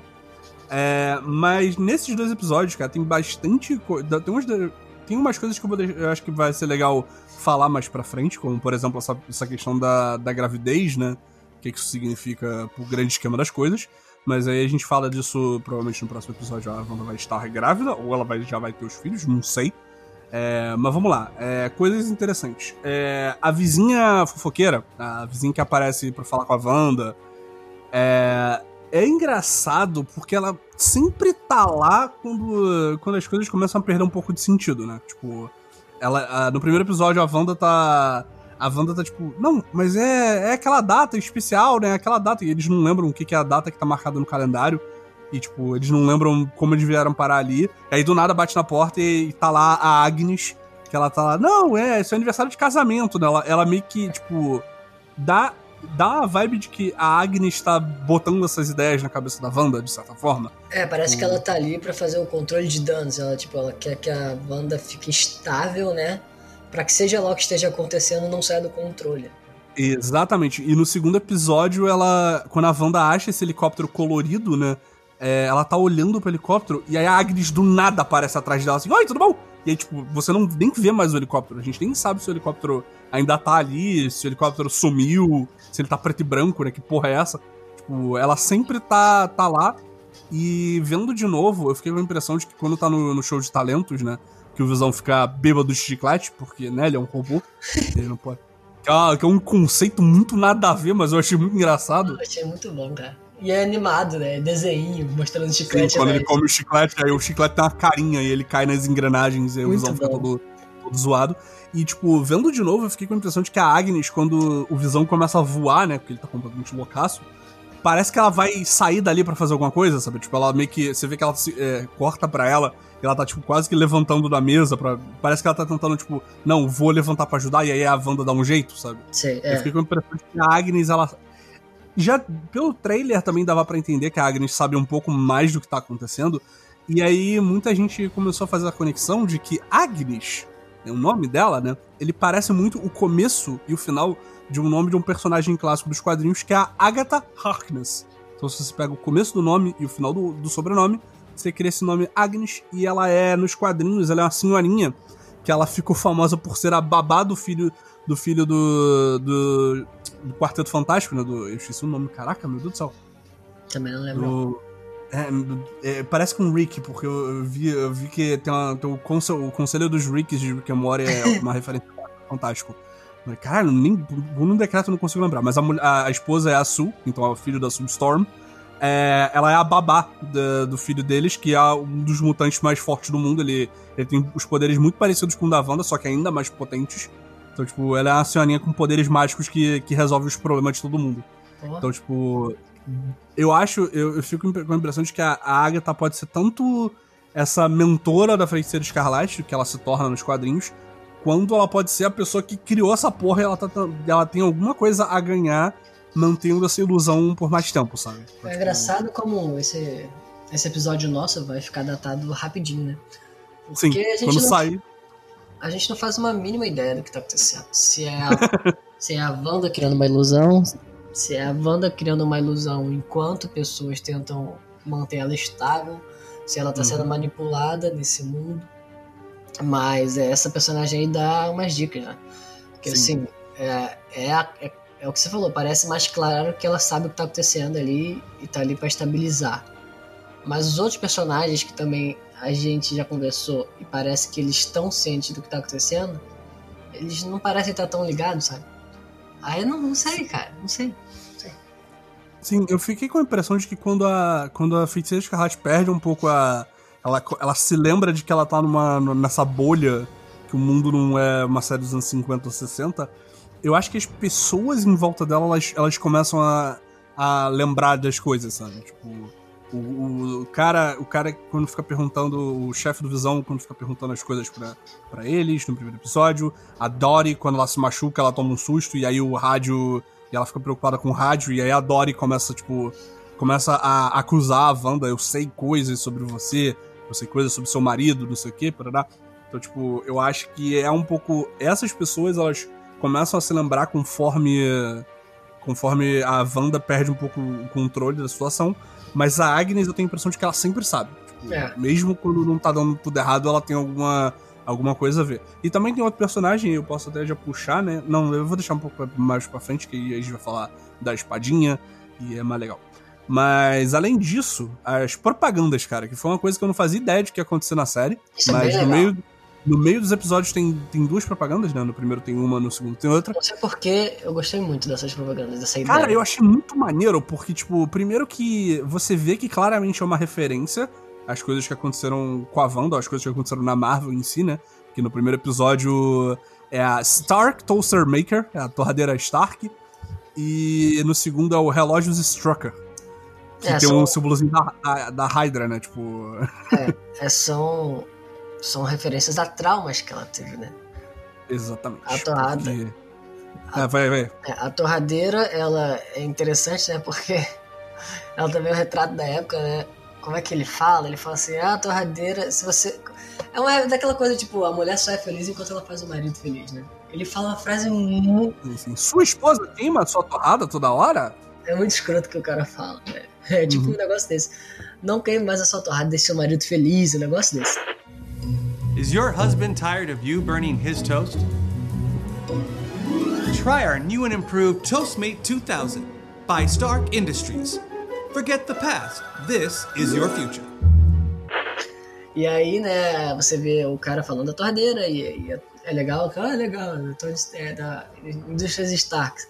É, mas nesses dois episódios, cara, tem bastante coisa. Tem, tem umas coisas que eu, vou deix- eu acho que vai ser legal falar mais pra frente, como por exemplo essa, essa questão da, da gravidez, né? O que que isso significa pro grande esquema das coisas. Mas aí a gente fala disso provavelmente no próximo episódio. A Wanda vai estar grávida, ou ela vai, já vai ter os filhos, não sei. É, mas vamos lá, é, coisas interessantes. É, a vizinha fofoqueira, a vizinha que aparece pra falar com a Wanda, é, é engraçado porque ela sempre tá lá quando, quando as coisas começam a perder um pouco de sentido, né? Tipo, ela, ah, no primeiro episódio a Wanda tá. A Wanda tá tipo, não, mas é, é aquela data especial, né? Aquela data. E eles não lembram o que, que é a data que tá marcada no calendário. E, tipo, eles não lembram como eles vieram parar ali. E aí do nada bate na porta e, e tá lá a Agnes, que ela tá lá, não, é, é aniversário de casamento, né? Ela, ela meio que, tipo, dá, dá uma vibe de que a Agnes tá botando essas ideias na cabeça da Wanda, de certa forma. É, parece que ela tá ali pra fazer o controle de danos. Ela, tipo, ela quer que a Wanda fique estável, né? Pra que seja lá o que esteja acontecendo, não saia do controle. Exatamente. E no segundo episódio, ela. Quando a Wanda acha esse helicóptero colorido, né? é, ela tá olhando pro helicóptero e aí a Agnes do nada aparece atrás dela assim, oi, tudo bom? E aí, tipo, você não nem vê mais o helicóptero. A gente nem sabe se o helicóptero ainda tá ali, se o helicóptero sumiu, se ele tá preto e branco, né? Que porra é essa? Tipo, ela sempre tá, tá lá. E vendo de novo, eu fiquei com a impressão de que quando tá no, no show de talentos, né? Que o Visão fica bêbado de chiclete, porque, né, ele é um robô. ele não pode. Que é, que é um conceito muito nada a ver, mas eu achei muito engraçado. Eu achei muito bom, cara. E é animado, né? Desenho, mostrando Sim, chiclete. quando né? ele come o chiclete, aí o chiclete tem uma carinha e ele cai nas engrenagens e o Visão fica todo, todo zoado. E, tipo, vendo de novo, eu fiquei com a impressão de que a Agnes, quando o Visão começa a voar, né, porque ele tá completamente loucaço, parece que ela vai sair dali pra fazer alguma coisa, sabe? Tipo, ela meio que. Você vê que ela se, é, corta pra ela ela tá, tipo, quase que levantando da mesa pra. Parece que ela tá tentando, tipo, não, vou levantar pra ajudar, e aí a Wanda dá um jeito, sabe? Eu é. fiquei com a impressão de que a Agnes, ela. Já pelo trailer também dava pra entender que a Agnes sabe um pouco mais do que tá acontecendo. E aí muita gente começou a fazer a conexão de que Agnes, é o nome dela, né? Ele parece muito o começo e o final de um nome de um personagem clássico dos quadrinhos que é a Agatha Harkness. Então se você pega o começo do nome e o final do, do sobrenome, você cria esse nome Agnes e ela é nos quadrinhos, ela é uma senhorinha que ela ficou famosa por ser a babá do filho do filho do, do, do Quarteto Fantástico, né? Do, eu esqueci o nome, caraca, meu Deus do céu. Também não lembro. Do, é, é, parece com o Rick, porque eu, vi, eu vi que tem, uma, tem o, conselho, o Conselho dos Ricks de Rick and Morty é uma referência Fantástico. Caralho, nem no decreto eu não consigo lembrar, mas a, mulher- a, a esposa é a Sue, então é o filho da Substorm. É, ela é a babá da- do filho deles, que é um dos mutantes mais fortes do mundo. Ele, ele tem os poderes muito parecidos com o da Wanda, só que ainda mais potentes. Então, tipo, ela é uma senhorinha com poderes mágicos que, que resolve os problemas de todo mundo. Então, tipo, eu acho, eu, eu fico com a impressão de que a, a Agatha pode ser tanto essa mentora da feiticeira escarlate, que ela se torna nos quadrinhos, quanto ela pode ser a pessoa que criou essa porra e ela, tá, ela tem alguma coisa a ganhar mantendo essa ilusão por mais tempo, sabe? É engraçado como esse, esse episódio nosso vai ficar datado rapidinho, né? Sim, Porque a gente quando não- sair. A gente não faz uma mínima ideia do que tá acontecendo. Se é a, se é a Wanda criando uma ilusão, se é a Wanda criando uma ilusão enquanto pessoas tentam manter ela estável, se ela tá sendo Uhum. manipulada nesse mundo. Mas é, essa personagem aí dá umas dicas, né? Porque Sim. assim, é, é, a- é, é o que você falou, parece mais claro que ela sabe o que tá acontecendo ali e tá ali pra estabilizar. Mas os outros personagens que também a gente já conversou e parece que eles estão cientes do que tá acontecendo, eles não parecem estar tão ligados, sabe? Aí eu não, não sei, cara, não sei. Sim, eu fiquei com a impressão de que quando a, quando a feiticeira escarlate perde um pouco a. Ela, ela se lembra de que ela tá numa, nessa bolha, que o mundo não é uma série dos anos 50 ou 60. Eu acho que as pessoas em volta dela, elas, elas começam a, a lembrar das coisas, sabe? Tipo, o, o, o cara, o cara quando fica perguntando, o chefe do Visão, quando fica perguntando as coisas pra eles no primeiro episódio. A Dory, quando ela se machuca, ela toma um susto e aí o rádio. E ela fica preocupada com o rádio, e aí a Dory começa, tipo. Começa a acusar a Wanda, eu sei coisas sobre você, eu sei coisas sobre seu marido, não sei o quê, parará. Então, tipo, eu acho que é um pouco. Essas pessoas, elas começam a se lembrar conforme. Conforme a Wanda perde um pouco o controle da situação. Mas a Agnes, eu tenho a impressão de que ela sempre sabe. Tipo, É. Mesmo quando não tá dando tudo errado, ela tem alguma, alguma coisa a ver. E também tem outro personagem, eu posso até já puxar, né? Não, eu vou deixar um pouco mais pra frente, que aí a gente vai falar da espadinha e é mais legal. Mas, além disso, as propagandas, cara, que foi uma coisa que eu não fazia ideia de que ia acontecer na série. Isso é mas bem no meio, no meio dos episódios tem, tem duas propagandas, né? No primeiro tem uma, no segundo tem outra. Não sei porque eu gostei muito dessas propagandas, dessa ideia. Cara, eu achei muito maneiro, porque, tipo, primeiro que você vê que claramente é uma referência às coisas que aconteceram com a Wanda, às coisas que aconteceram na Marvel em si, né? Que no primeiro episódio é a Stark Toaster Maker, é a torradeira Stark. E no segundo é o Relógios Strucker. Que É, tem são- um símbolozinho da, da, da Hydra, né? Tipo. É, são, são referências a traumas que ela teve, né? Exatamente. A torrada. Porque- É, vai, vai. É, a torradeira, ela é interessante, né? Porque ela também é um retrato da época, né? Como é que ele fala? Ele fala assim, ah, a torradeira, se você... É uma daquela coisa, tipo, a mulher só é feliz enquanto ela faz o marido feliz, né? Ele fala uma frase muito... Assim, Sua esposa queima sua torrada toda hora? É muito escroto que o cara fala, né? É tipo Uhum. um negócio desse. Não queime mais a sua torrada, deixe seu marido feliz, um negócio desse. Is your husband tired of you burning his toast? Try our new and improved Toastmate 2000 by Stark Industries. Forget the past. This is your future. E aí, né, você vê o cara falando da torradeira e, e é, legal, ah, é legal, de- é da Indústrias Stark.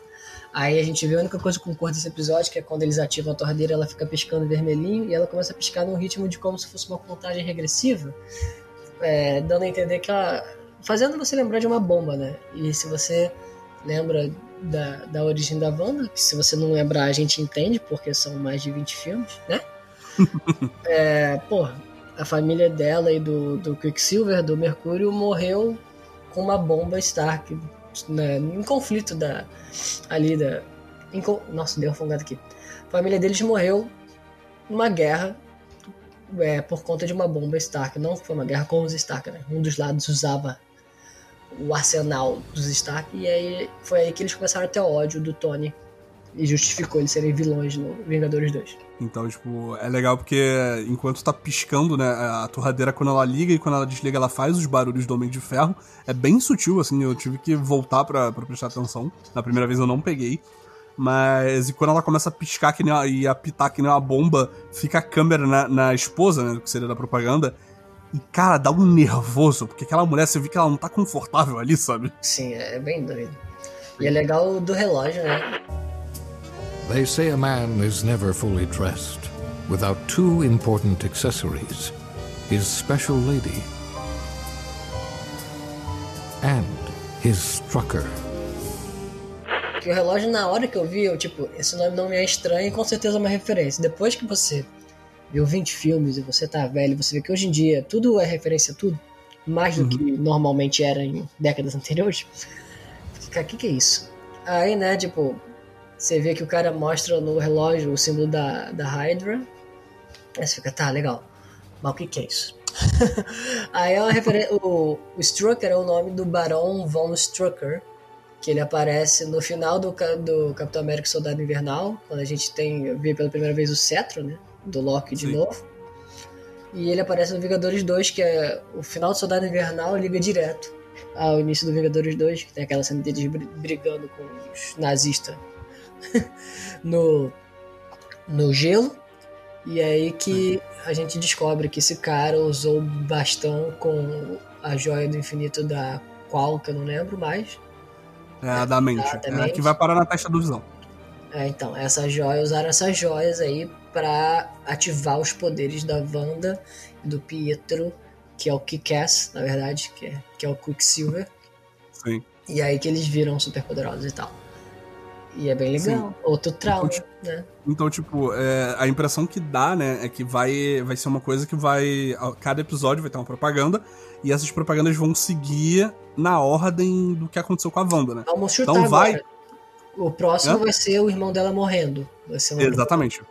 Aí a gente vê a única coisa com cor desse episódio, que é quando eles ativam a torradeira, ela fica piscando vermelhinho e ela começa a piscar num ritmo de como se fosse uma contagem regressiva, é, dando a entender que ela. fazendo você lembrar de uma bomba, né? E se você lembra da, da origem da Wanda, que se você não lembrar a gente entende, porque são mais de 20 filmes, né? é, porra, a família dela e do, do Quicksilver, do Mercúrio, morreu com uma bomba Stark né, em conflito da, ali da. em nossa, deu uma fungada aqui. A família deles morreu numa guerra é, por conta de uma bomba Stark. Não foi uma guerra com os Stark, né? Um dos lados usava o arsenal dos Stark e aí foi aí que eles começaram a ter ódio do Tony e justificou eles serem vilões no Vingadores 2. Então, tipo, é legal porque enquanto tá piscando, né, a torradeira quando ela liga e quando ela desliga, ela faz os barulhos do Homem de Ferro. É bem sutil, assim, eu tive que voltar pra prestar atenção. Na primeira vez eu não peguei. Mas, e quando ela começa a piscar que nem uma, e apitar que nem uma bomba, fica a câmera na, na esposa, né, que seria da propaganda. E, cara, dá um nervoso, porque aquela mulher, você vê que ela não tá confortável ali, sabe? Sim, é bem doido. E é legal do relógio, né? They say a man is never fully dressed without two important accessories his special lady and his strucker. Que o relógio, na hora que eu vi, eu, tipo, esse nome não me é estranho e com certeza é uma referência. Depois que você viu 20 filmes e você tá velho, você vê que hoje em dia tudo é referência a tudo, mais do que normalmente era em décadas anteriores. Cara, o que, que é isso? Aí, né, tipo, você vê que o cara mostra no relógio o símbolo da, da Hydra. Aí você fica, tá, legal. Mas o que, que é isso? Aí é uma referência. O, o Strucker é o nome do Barão von Strucker, que ele aparece no final do, do Capitão América Soldado Invernal, quando a gente tem vê pela primeira vez o cetro, né? Do Loki de Sim. novo. E ele aparece no Vingadores 2, que é o final do Soldado Invernal liga direto ao início do Vingadores 2, que tem aquela cena deles bri- brigando com os nazistas no, no gelo. E é aí que a gente descobre que esse cara usou o bastão com a joia do infinito da qual, que eu não lembro mais. É a da mente. É, que vai parar na testa do Visão. É, então, essa joia, usaram essas joias aí pra ativar os poderes da Wanda e do Pietro, que é o Kick-Ass, na verdade, que é, que é o Quicksilver. Sim. E aí que eles viram super poderosos e tal. E é bem legal. Outro trauma, né? Então, tipo, é, a impressão que dá, né, é que vai, vai ser uma coisa que vai. Cada episódio vai ter uma propaganda, e essas propagandas vão seguir na ordem do que aconteceu com a Wanda, né? Vamos chutar Então vai- agora. O próximo Hã? vai ser o irmão dela morrendo. Vai ser um Exatamente.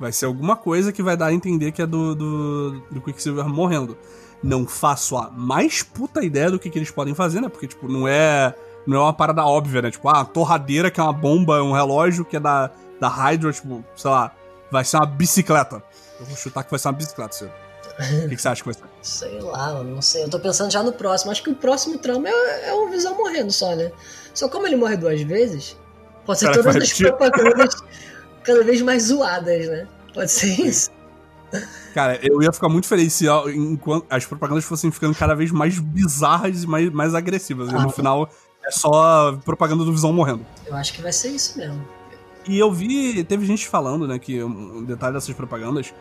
Vai ser alguma coisa que vai dar a entender que é do, do, do Quicksilver morrendo. Não faço a mais puta ideia do que, que eles podem fazer, né? Porque, tipo, não é. Não é uma parada óbvia, né? Tipo, ah, a torradeira que é uma bomba, um relógio que é da, da Hydra, tipo, sei lá, vai ser uma bicicleta. Eu vou chutar que vai ser uma bicicleta, Ciro. O que, que você acha vai ser? Sei lá, não sei. Eu tô pensando já no próximo. Acho que o próximo trauma é, é o Visão morrendo só, né? Só como ele morre duas vezes, pode ser todas as propagandas cada vez mais zoadas, né? Pode ser isso. Cara, eu ia ficar muito feliz se enquanto as propagandas fossem ficando cada vez mais bizarras e mais, mais agressivas. E Ah. no final é só propaganda do Visão morrendo. Eu acho que vai ser isso mesmo. E eu vi, teve gente falando, né, que um detalhe dessas propagandas,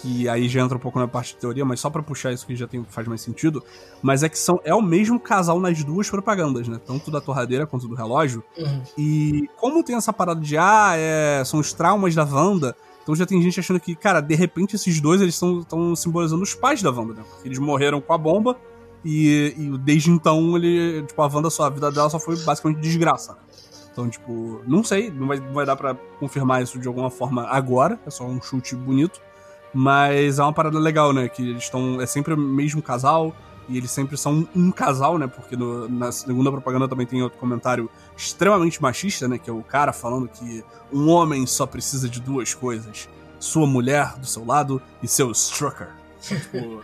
que aí já entra um pouco na parte de teoria, mas só pra puxar isso que já tem, faz mais sentido, mas é que são, é o mesmo casal nas duas propagandas, né, tanto da torradeira quanto do relógio, Uhum. e como tem essa parada de, ah, é, são os traumas da Wanda, então já tem gente achando que, cara, de repente esses dois, eles estão simbolizando os pais da Wanda, né, porque eles morreram com a bomba, e, e desde então, ele, tipo, a Wanda, só, a vida dela só foi basicamente desgraça, né. Então, tipo, não sei, não vai, não vai dar pra confirmar isso de alguma forma agora, é só um chute bonito. Mas é uma parada legal, né? Que eles estão. É sempre o mesmo casal, e eles sempre são um casal, né? Porque no- na segunda propaganda também tem outro comentário extremamente machista, né? Que é o cara falando que um homem só precisa de duas coisas: sua mulher do seu lado e seu Strucker. Tipo.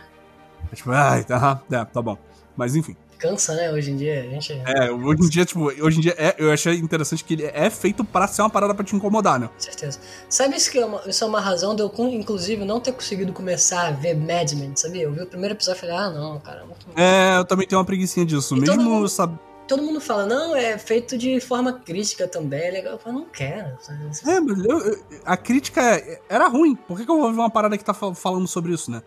é tipo, ai, tá, é, tá bom. Mas enfim. Cansa, né? Hoje em dia, a gente. É, hoje em dia, tipo, hoje em dia é, eu achei interessante que ele é feito pra ser uma parada pra te incomodar, né? Certeza. Sabe isso que é uma, isso é uma razão de eu, inclusive, não ter conseguido começar a ver Mad Men, sabia? Eu vi o primeiro episódio e falei, ah, não, cara, é muito É, eu também tenho uma preguicinha disso. E todo Mesmo, mundo- sabe? Todo mundo fala, não, é feito de forma crítica também, é legal. Eu falo, não quero. sabe? É, mas eu- eu- a crítica é- era ruim. Por que, que eu vou ver uma parada que tá fal- falando sobre isso, né?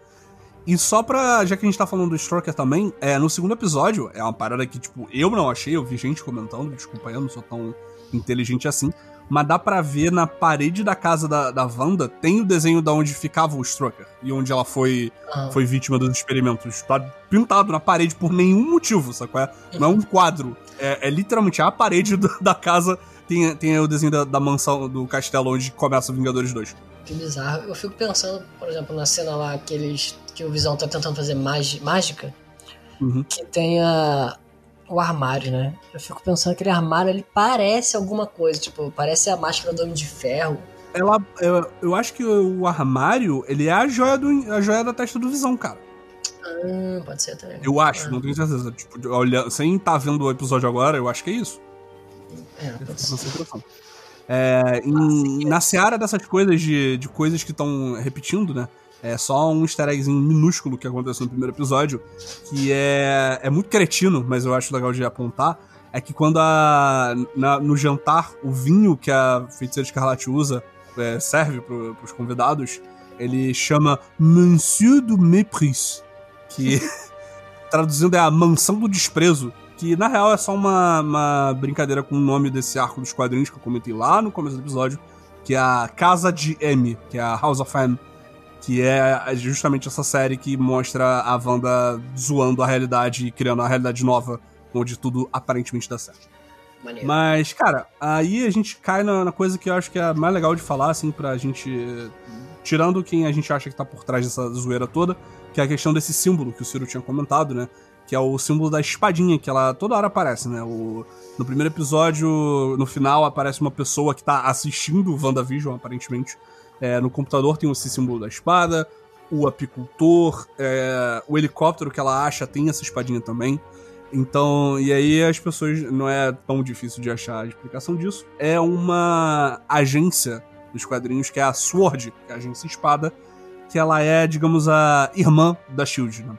E só pra. Já que a gente tá falando do Stroker também, é, no segundo episódio, é uma parada que, tipo, eu não achei, eu vi gente comentando, desculpa, eu não sou tão inteligente assim. Mas dá pra ver na parede da casa da, da Wanda, tem o desenho da onde ficava o Stroker. E onde ela foi, Ah, foi vítima dos experimentos. Tá pintado na parede por nenhum motivo, sacou? É? Não é um quadro. É, é literalmente a parede do- da casa. Tem, tem o desenho da, da mansão, do castelo onde começa o Vingadores 2. que bizarro. Eu fico pensando, por exemplo, na cena lá que, eles, que o Visão tá tentando fazer mágica, Uhum. que tem a, o armário, né? Eu fico pensando que aquele armário ele parece alguma coisa, tipo, parece a máscara do Homem de Ferro. Ela, eu, eu acho que o armário, ele é a joia, do, a joia da testa do Visão, cara. Hum, pode ser também. Eu acho, Ah, não tenho certeza. Tipo, olha, sem estar vendo o episódio agora, eu acho que é isso. É, pode ser. Essa impressão. É, em- na seara dessas coisas, de, de coisas que estão repetindo, né? É só um easter eggzinho minúsculo que aconteceu no primeiro episódio, que é, é muito cretino, mas eu acho legal de apontar. é que quando a, na- no jantar o vinho que a feiticeira escarlate usa é, serve pro, pros convidados, ele chama Monsieur du Mépris, que traduzindo é a mansão do desprezo, que na real é só uma, uma brincadeira com o nome desse arco dos quadrinhos que eu comentei lá no começo do episódio, que é a Casa de M, que é a House of M, que é justamente essa série que mostra a Wanda zoando a realidade e criando uma realidade nova, onde tudo aparentemente dá certo. Maneiro. Mas, cara, aí a gente cai na, na coisa que eu acho que é mais legal de falar, assim, pra gente. Tirando quem a gente acha que tá por trás dessa zoeira toda, que é a questão desse símbolo que o Ciro tinha comentado, né? Que é o símbolo da espadinha, que ela toda hora aparece, né? O, no primeiro episódio, no final, aparece uma pessoa que tá assistindo o WandaVision, aparentemente. É, no computador tem esse símbolo da espada. O apicultor, é, o helicóptero que ela acha tem essa espadinha também. Então, e aí as pessoas. Não é tão difícil de achar a explicação disso. É uma agência dos quadrinhos que é a SWORD, que é a agência espada, que ela é, digamos, a irmã da Shield, né?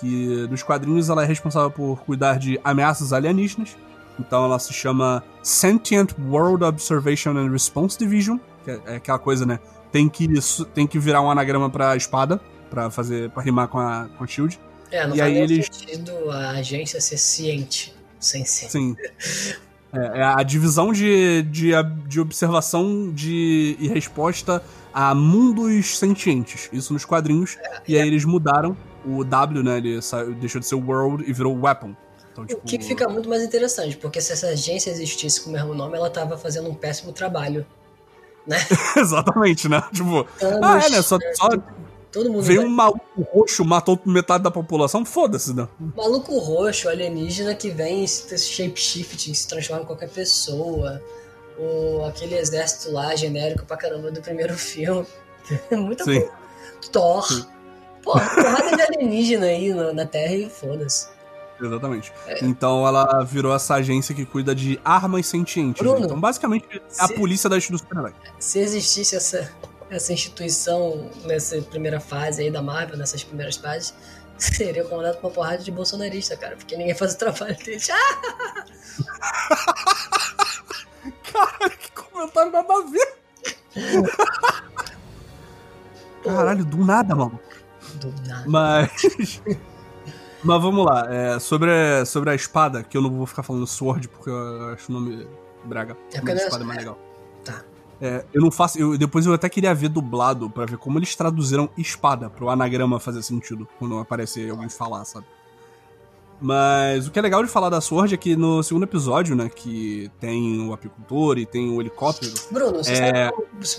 Que nos quadrinhos ela é responsável por cuidar de ameaças alienígenas. Então ela se chama Sentient World Observation and Response Division, é, é aquela coisa, né? Tem que, tem que virar um anagrama pra espada, pra fazer. para rimar com a, com a Shield. É, não E faz aí eles- sentido a agência ser ciente, sem ser. Sim. É, é a divisão de, de, de observação de, e resposta a mundos sentientes. Isso nos quadrinhos. e aí eles mudaram o W, né? Ele saiu- deixou de ser World e virou Weapon. Então, O tipo, que fica muito mais interessante, porque se essa agência existisse com o mesmo nome, ela tava fazendo um péssimo trabalho. Né? Exatamente, né? Tipo, ah, é, né? Só, né? só Todo mundo. veio vai- um maluco roxo, matou metade da população, foda-se, né? Maluco roxo, alienígena que vem se shapeshifting, se transforma em qualquer pessoa. Ou aquele exército lá, genérico pra caramba do primeiro filme. Muita Sim. coisa. Thor. Pô, porrada de alienígena aí na, na Terra e foda-se. Exatamente. Então ela virou essa agência que cuida de armas sentientes. né? Bruno, Então, basicamente, é a se- polícia da do super-herói. Se existisse essa, essa instituição nessa primeira fase aí da Marvel, nessas primeiras fases, seria comandado por uma porrada de bolsonarista, cara, porque ninguém faz o trabalho deles. Caralho, que comentário nada a ver. Caralho, do nada, mano. do nada. Mas. Mas vamos lá. é, sobre, a- sobre a espada, que eu não vou ficar falando Sword porque eu acho o nome brega. É porque é- espada é mais legal. Tá. É, eu não faço. Eu, depois eu até queria ver dublado pra ver como eles traduziram espada pro anagrama fazer sentido quando aparecer alguém falar, sabe? Mas o que é legal de falar da Sword é que no segundo episódio, né, que tem o apicultor e tem o helicóptero. Bruno, você É. sabe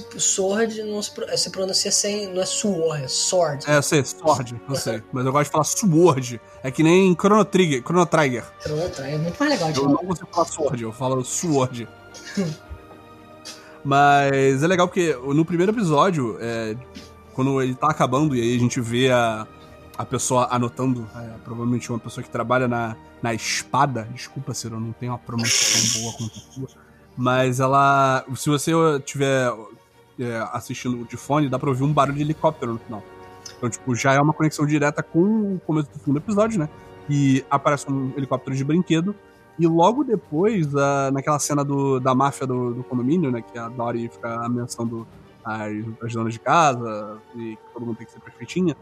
que o Sword não se, se pronuncia sem. Não é Sword, é Sword. É, eu sei, Sword, eu sei. Mas eu gosto de falar Sword. É que nem Chrono Trigger, Chrono Trigger. Pronto, é muito mais legal de Eu falar. não consigo falar Sword, eu falo Sword. Mas é legal porque no primeiro episódio, é, quando ele tá acabando e aí a gente vê a, a pessoa anotando, é, provavelmente uma pessoa que trabalha na, na espada, desculpa, Ciro, eu não tenho uma tão boa quanto a sua, mas ela, se você estiver assistindo de fone, dá pra ouvir um barulho de helicóptero no final. Então, tipo, já é uma conexão direta com o começo do segundo episódio, né? E aparece um helicóptero de brinquedo. E logo depois, a- naquela cena do, da máfia do, do condomínio, né? Que a Dory fica ameaçando as, as donas de casa e que todo mundo tem que ser perfeitinha.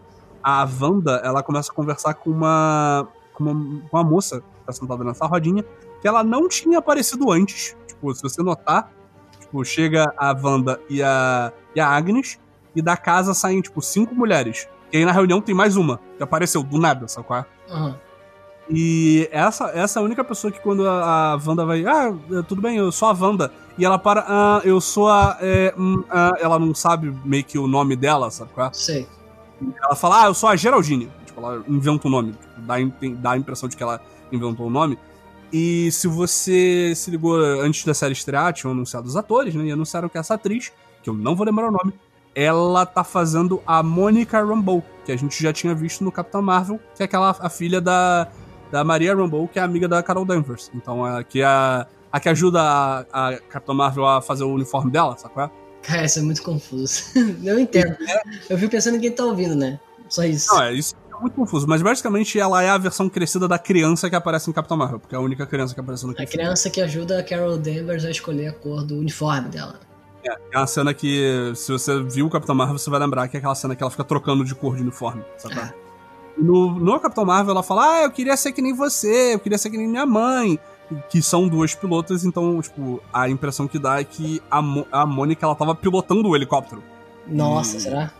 A Wanda, ela começa a conversar com uma, com uma, com uma moça que tá sentada nessa rodinha, que ela não tinha aparecido antes. Tipo, se você notar, tipo, chega a Wanda e a, e a Agnes, e da casa saem, tipo, cinco mulheres. E aí na reunião tem mais uma, que apareceu do nada, sabe qual é? Uhum. E essa, essa é a única pessoa que quando a, a Wanda vai. Ah, tudo bem, eu sou a Wanda. E ela para. Ah, eu sou a. é, hum, ah", ela não sabe meio que o nome dela, sabe qual é? Sei. Ela fala, ah, eu sou a Geraldine. Tipo, ela inventa um nome. Tipo, dá, dá a impressão de que ela inventou o nome. E se você se ligou antes da série estrear, tinham anunciado os atores, né? E anunciaram que essa atriz, que eu não vou lembrar o nome, ela tá fazendo a Monica Rambeau, que a gente já tinha visto no Capitão Marvel, que é aquela a filha da, da Maria Rambeau, que é amiga da Carol Danvers. Então, é, que é a, a que ajuda a, a Capitão Marvel a fazer o uniforme dela, qual é? Cara, isso é muito confuso. Eu entendo. Eu fico pensando em quem tá ouvindo, né? Só isso. Não, é isso. muito confuso, mas basicamente ela é a versão crescida da criança que aparece em Capitão Marvel, porque é a única criança que aparece no A criança que ajuda a Carol Danvers a escolher a cor do uniforme dela. É, é uma cena que, se você viu o Capitão Marvel, você vai lembrar que é aquela cena que ela fica trocando de cor de uniforme, sabe? Ah. No, no Capitão Marvel, ela fala: Ah, eu queria ser que nem você, eu queria ser que nem minha mãe. Que são duas pilotas, então, tipo, a impressão que dá é que a, Mo- a Mônica, ela tava pilotando o helicóptero. Nossa, Hum. será?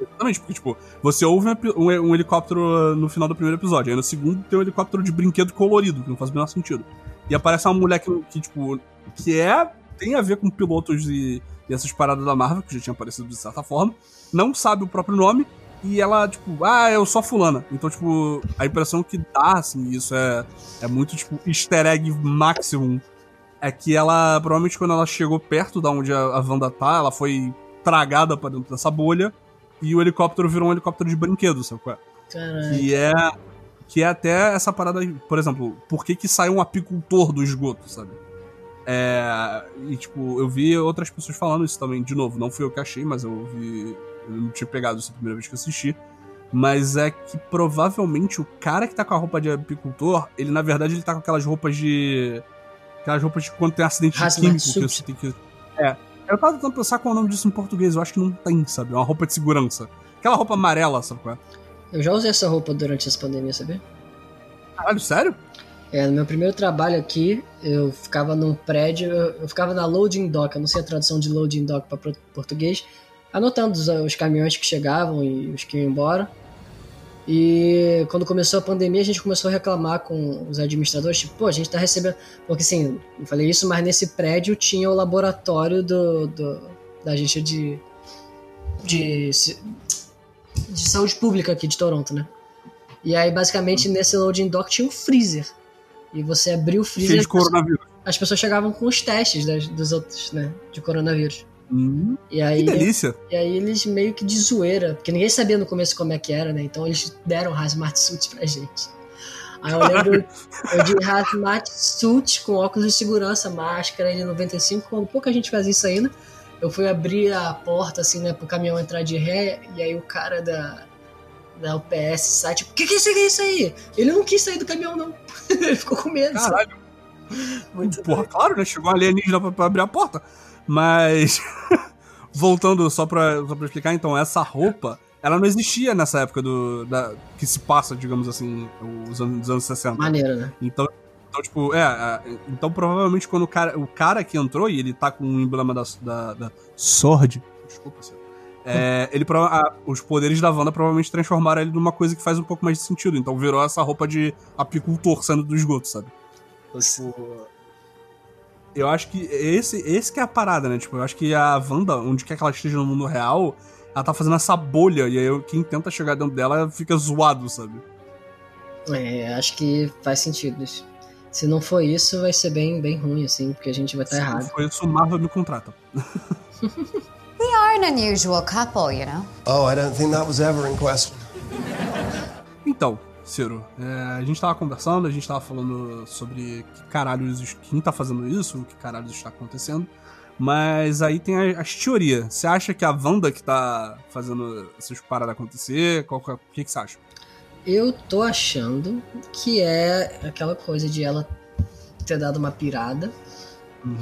Exatamente, porque, tipo, você ouve um, um, um helicóptero no final do primeiro episódio, aí no segundo tem um helicóptero de brinquedo colorido, que não faz o menor sentido. E aparece uma mulher que, que, tipo, que é. tem a ver com pilotos e, e essas paradas da Marvel, que já tinha aparecido de certa forma, não sabe o próprio nome, e ela, tipo, ah, eu sou a fulana. Então, tipo, a impressão que dá, assim, isso é, é muito, tipo, easter egg maximum. É que ela, provavelmente, quando ela chegou perto da onde a, a Wanda tá, ela foi tragada pra dentro dessa bolha e o helicóptero virou um helicóptero de brinquedo, sabe qual é? Que é. Que é até essa parada, por exemplo, por que, que sai um apicultor do esgoto, sabe? É, e tipo, eu vi outras pessoas falando isso também, de novo, não fui eu que achei, mas eu vi. Eu não tinha pegado isso a primeira vez que eu assisti. Mas é que provavelmente o cara que tá com a roupa de apicultor, ele na verdade ele tá com aquelas roupas de. Aquelas roupas de quando tem acidente Hazmat químico que você tem que. É. Eu tava tentando pensar qual é o nome disso em português, eu acho que não tem, sabe? É uma roupa de segurança. Aquela roupa amarela, sabe qual é? Eu já usei essa roupa durante essa pandemia, sabia? Caralho, sério? É, no meu primeiro trabalho aqui, eu ficava num prédio, eu, eu ficava na loading dock, eu não sei a tradução de loading dock para português, anotando os, os caminhões que chegavam e os que iam embora. E quando começou a pandemia, a gente começou a reclamar com os administradores, tipo, pô, a gente tá recebendo. Porque assim, não falei isso, mas nesse prédio tinha o laboratório do, do- da agência de, de. de saúde pública aqui de Toronto, né? E aí, basicamente, nesse loading dock tinha um freezer. E você abriu o freezer. Cheio de coronavírus. As pessoas chegavam com os testes das, dos outros, né? De coronavírus. Hum, E aí, que delícia. e aí eles meio que de zoeira, porque ninguém sabia no começo como é que era, né? Então eles deram hazmat suit pra gente. Aí eu lembro eu de hazmat suit com óculos de segurança, máscara de 95, quando pouca gente fazia isso ainda. Eu fui abrir a porta assim, né, pro caminhão entrar de ré, e aí o cara da, da UPS sai, tipo, que que isso aí, que é isso aí? Ele não quis sair do caminhão, não. Ele ficou com medo. Caralho, Muito porra, claro, né? Chegou um alienígena pra, pra abrir a porta. Mas. Voltando só pra, só pra explicar, então, essa roupa, ela não existia nessa época do. Da, que se passa, digamos assim, os anos, dos anos 60. Maneiro, né? Então, então, tipo, é, é, Então, provavelmente, quando o cara, o cara que entrou e ele tá com o emblema da, da, da Sword. Desculpa, senhor. É, ele, a- os poderes da Wanda provavelmente transformaram ele numa coisa que faz um pouco mais de sentido. Então virou essa roupa de apicultor saindo do esgoto, sabe? Então, tipo, eu acho que esse, esse que é a parada, né? Tipo, eu acho que a Wanda, onde quer que ela esteja no mundo real, ela tá fazendo essa bolha. E aí eu- quem tenta chegar dentro dela fica zoado, sabe? É, acho que faz sentido isso. Se não for isso, vai ser bem, bem ruim, assim, porque a gente vai estar Se não errado. for isso, o Marvel me contrata. We are an unusual couple, you know. Oh, I don't think that was ever in question. Então, Ciro, é, a gente tava conversando, a gente tava falando sobre que caralhos, quem tá fazendo isso, o que caralhos está acontecendo. Mas aí tem a- as teorias. Você acha que a Wanda que tá fazendo essas paradas acontecer? Qual, é- o que, que você acha? Eu tô achando que é aquela coisa de ela ter dado uma pirada.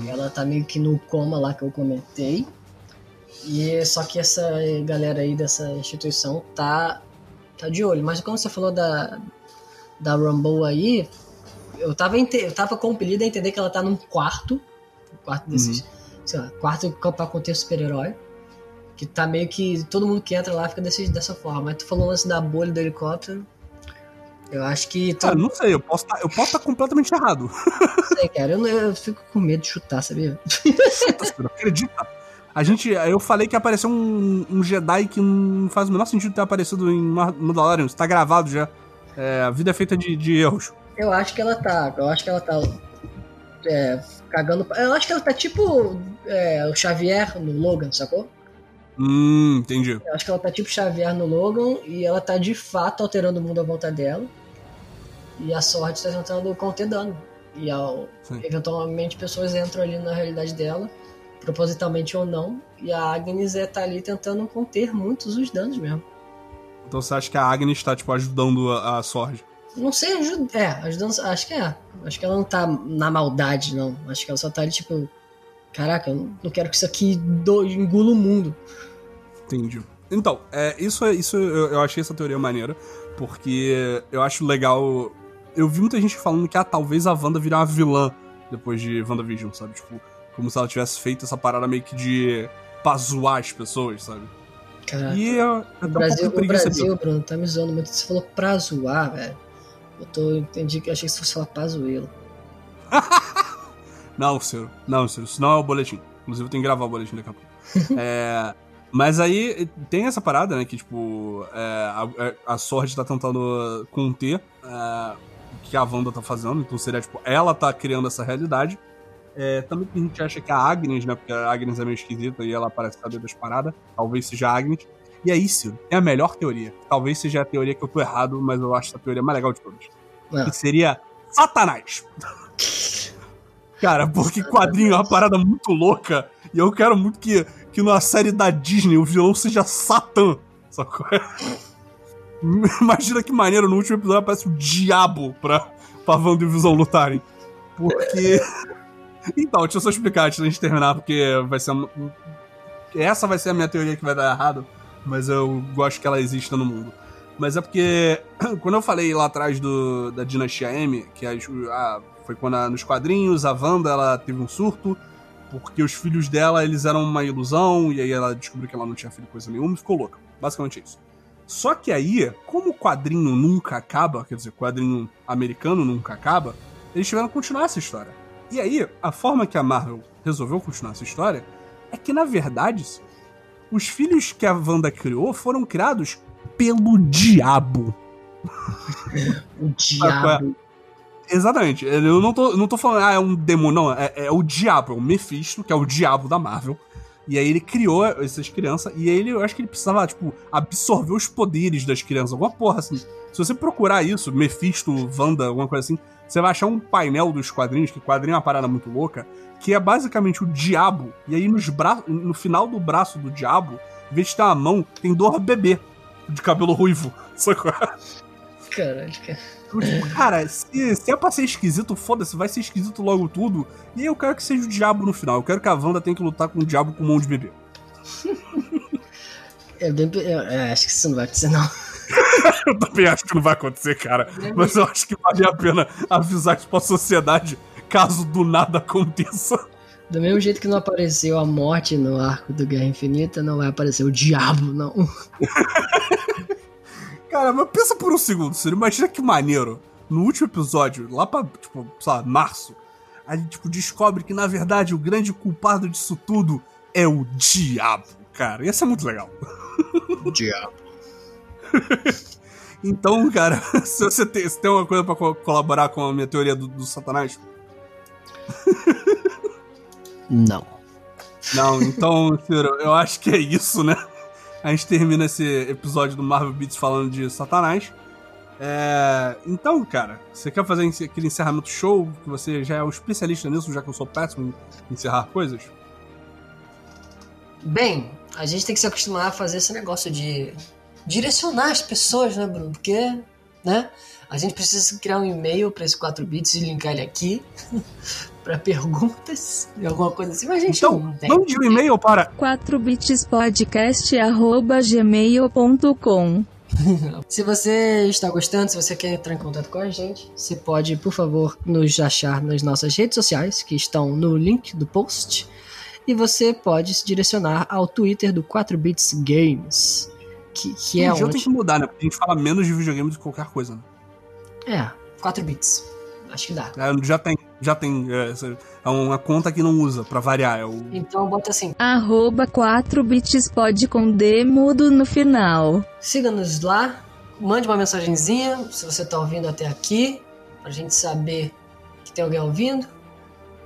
Ela tá meio que no coma lá que eu comentei. E só que essa galera aí dessa instituição tá, tá de olho. Mas como você falou da, da Rumble aí, eu tava, eu tava compelido a entender que ela tá num quarto. um Quarto desses. Sei lá, quarto pra conter super-herói. Que tá meio que. Todo mundo que entra lá fica desse, dessa forma. Mas tu falou o lance da bolha do helicóptero. Eu acho que. Cara, Todo não sei, eu posso tá, estar completamente errado. não sei, cara. Eu, eu fico com medo de chutar, sabia? Acredita? A gente, eu falei que apareceu um, um Jedi que não faz o menor sentido ter aparecido em Mandalorian. Isso tá gravado já. É, a vida é feita de, de erros. Eu acho que ela tá. Eu acho que ela tá. É, cagando. Eu acho que ela tá tipo é, o Xavier no Logan, sacou? Hum, entendi. Eu acho que ela tá tipo Xavier no Logan e ela tá de fato alterando o mundo à volta dela. E a sorte tá tentando conter dano. E ao, eventualmente pessoas entram ali na realidade dela, propositalmente ou não. E a Agnes é, tá ali tentando conter muitos os danos mesmo. Então você acha que a Agnes tá, tipo, ajudando a, a Sorge? Não sei, ajuda. É, ajudando. Acho que é. Acho que ela não tá na maldade, não. Acho que ela só tá ali, tipo. Caraca, eu não- quero que isso aqui do, engula o mundo. Entendi. Então, é, isso, é- isso eu, eu achei essa teoria maneira, porque eu acho legal. Eu vi muita gente falando que ah, talvez a Wanda virar uma vilã depois de WandaVision, sabe? Tipo, como se ela tivesse feito essa parada meio que de pra zoar as pessoas, sabe? Caraca. E eu, eu O um Brasil, pouco o Brasil, Bruno, tá me zoando muito. Você falou pra zoar, velho. Eu tô. Entendi que achei que você fosse falar pazuelo. Não, Ciro. Não, Ciro. Isso não é o boletim. Inclusive, eu tenho que gravar o boletim daqui a pouco. é, mas aí tem essa parada, né? Que, tipo, é, a, a Sword tá tentando conter é, o que a Wanda tá fazendo. Então seria, tipo, ela tá criando essa realidade. É, também a gente acha que a Agnes, né? Porque a Agnes é meio esquisita e ela parece saber das paradas. Talvez seja a Agnes. E aí, Ciro, é a melhor teoria. Talvez seja a teoria que eu tô errado, mas eu acho essa teoria mais legal de todas. Ah. Que seria Satanás. Cara, porque quadrinho é uma parada muito louca. E eu quero muito que, que na série da Disney o vilão seja Satã. Sacou? Imagina que maneiro, no último episódio aparece o diabo pra, pra Wanda e o Visão lutarem. Porque. Então, deixa eu só explicar antes da gente terminar, porque vai ser. uma- Essa vai ser a minha teoria que vai dar errado, mas eu gosto que ela exista no mundo. Mas é porque, quando eu falei lá atrás do, da Dinastia M, que a- foi quando a- nos quadrinhos a Wanda ela teve um surto, porque os filhos dela eles eram uma ilusão, e aí ela descobriu que ela não tinha filho coisa nenhuma e ficou louca. Basicamente é isso. Só que aí, como o quadrinho nunca acaba, quer dizer, quadrinho americano nunca acaba, eles tiveram que continuar essa história. E aí, a forma que a Marvel resolveu continuar essa história é que, na verdade, os filhos que a Wanda criou foram criados pelo diabo. O diabo. Exatamente. Eu não tô, não tô falando, ah, é um demônio, não. É, é o diabo, é o Mephisto, que é o diabo da Marvel. E aí ele criou essas crianças, e ele, eu acho que ele precisava, tipo, absorver os poderes das crianças. Alguma porra assim. Se você procurar isso, Mephisto, Wanda, alguma coisa assim, você vai achar um painel dos quadrinhos, que quadrinho é uma parada muito louca, que é basicamente o diabo, e aí nos bra no final do braço do diabo, em vez de ter uma mão, tem dor bebê de cabelo ruivo. Sacou? Caralho, cara. Então, tipo, cara, se, se é pra ser esquisito, foda-se, vai ser esquisito logo tudo. E aí eu quero que seja o diabo no final. Eu quero que a Wanda tenha que lutar com o diabo com mão de bebê. É bem, eu, é, acho que isso não vai acontecer, não. Eu também acho que não vai acontecer, cara. Mas eu acho que vale a pena avisar isso pra sociedade caso do nada aconteça. Do mesmo jeito que não apareceu a morte no arco do Guerra Infinita, não vai aparecer o diabo, não. Cara, mas pensa por um segundo, Ciro. Imagina que maneiro. No último episódio, lá pra, tipo, sei lá, março, a gente, tipo, descobre que, na verdade, o grande culpado disso tudo é o diabo, cara. Ia ser muito legal. diabo. Então, cara, se você tem, se tem uma coisa pra co- colaborar com a minha teoria do, do Satanás, Não. Não, então, Ciro, eu acho que é isso, né? A gente termina esse episódio do Marvel Beats falando de Satanás. É, Então, cara, você quer fazer aquele encerramento show? Que você já é um especialista nisso, já que eu sou péssimo em encerrar coisas? Bem, a gente tem que se acostumar a fazer esse negócio de direcionar as pessoas, né, Bruno? Porque, né? A gente precisa criar um e-mail para esse 4 bits e linkar ele aqui para perguntas e alguma coisa assim, mas a gente Então, não tem. mande um e-mail para 4bitspodcast.gmail.com Se você está gostando, se você quer entrar em contato com a gente, você pode, por favor, nos achar nas nossas redes sociais, que estão no link do post. E você pode se direcionar ao Twitter do 4bits Games, que, que é um dia eu onde... tenho que mudar, né? Porque a gente fala menos de videogame do que qualquer coisa, né? É, 4 bits. Acho que dá. É, Já tem, já tem. É, é uma conta que não usa, pra variar. É o Então bota assim, Arroba 4bitspod com D mudo no final. siga-nos lá, mande uma mensagenzinha se você tá ouvindo até aqui, pra gente saber que tem alguém ouvindo,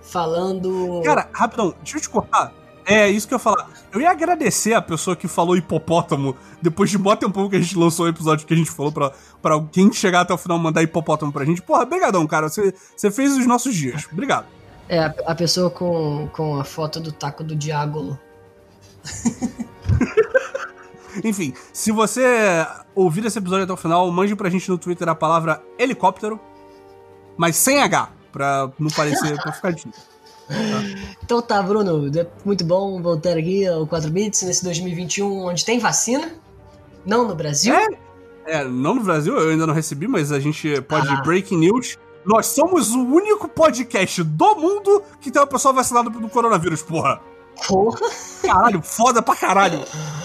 falando... Cara, rapidão, deixa eu te cortar. É isso que eu ia falar. Eu ia agradecer a pessoa que falou hipopótamo depois de mó tempão que a gente lançou o episódio que a gente falou pra, pra quem chegar até o final mandar hipopótamo pra gente. Porra, brigadão, cara. Você, você fez os nossos dias. Obrigado. É, a, a pessoa com, com a foto do taco do Diágolo. Enfim, se você ouvir esse episódio até o final, mande pra gente no Twitter a palavra helicóptero, mas sem H, pra não parecer, pra ficar difícil. Então tá, Bruno, é muito bom voltar aqui ao 4 Bits nesse 2021 onde tem vacina. Não no Brasil. É, é, não no Brasil, eu ainda não recebi, mas a gente pode Ah. breaking news. Nós somos o único podcast do mundo que tem uma pessoa vacinada do coronavírus, porra. Porra. Caralho, foda pra caralho.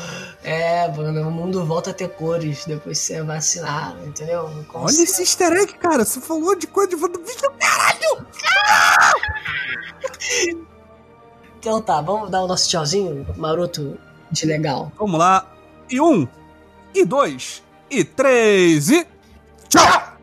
É, Bruno, o mundo volta a ter cores depois você é vacinado, entendeu? Olha esse easter egg, cara. Você falou de coisa de vídeo, caralho. Então tá, vamos dar o nosso tchauzinho maroto de legal. Vamos lá. E um, e dois, e três, e. Tchau!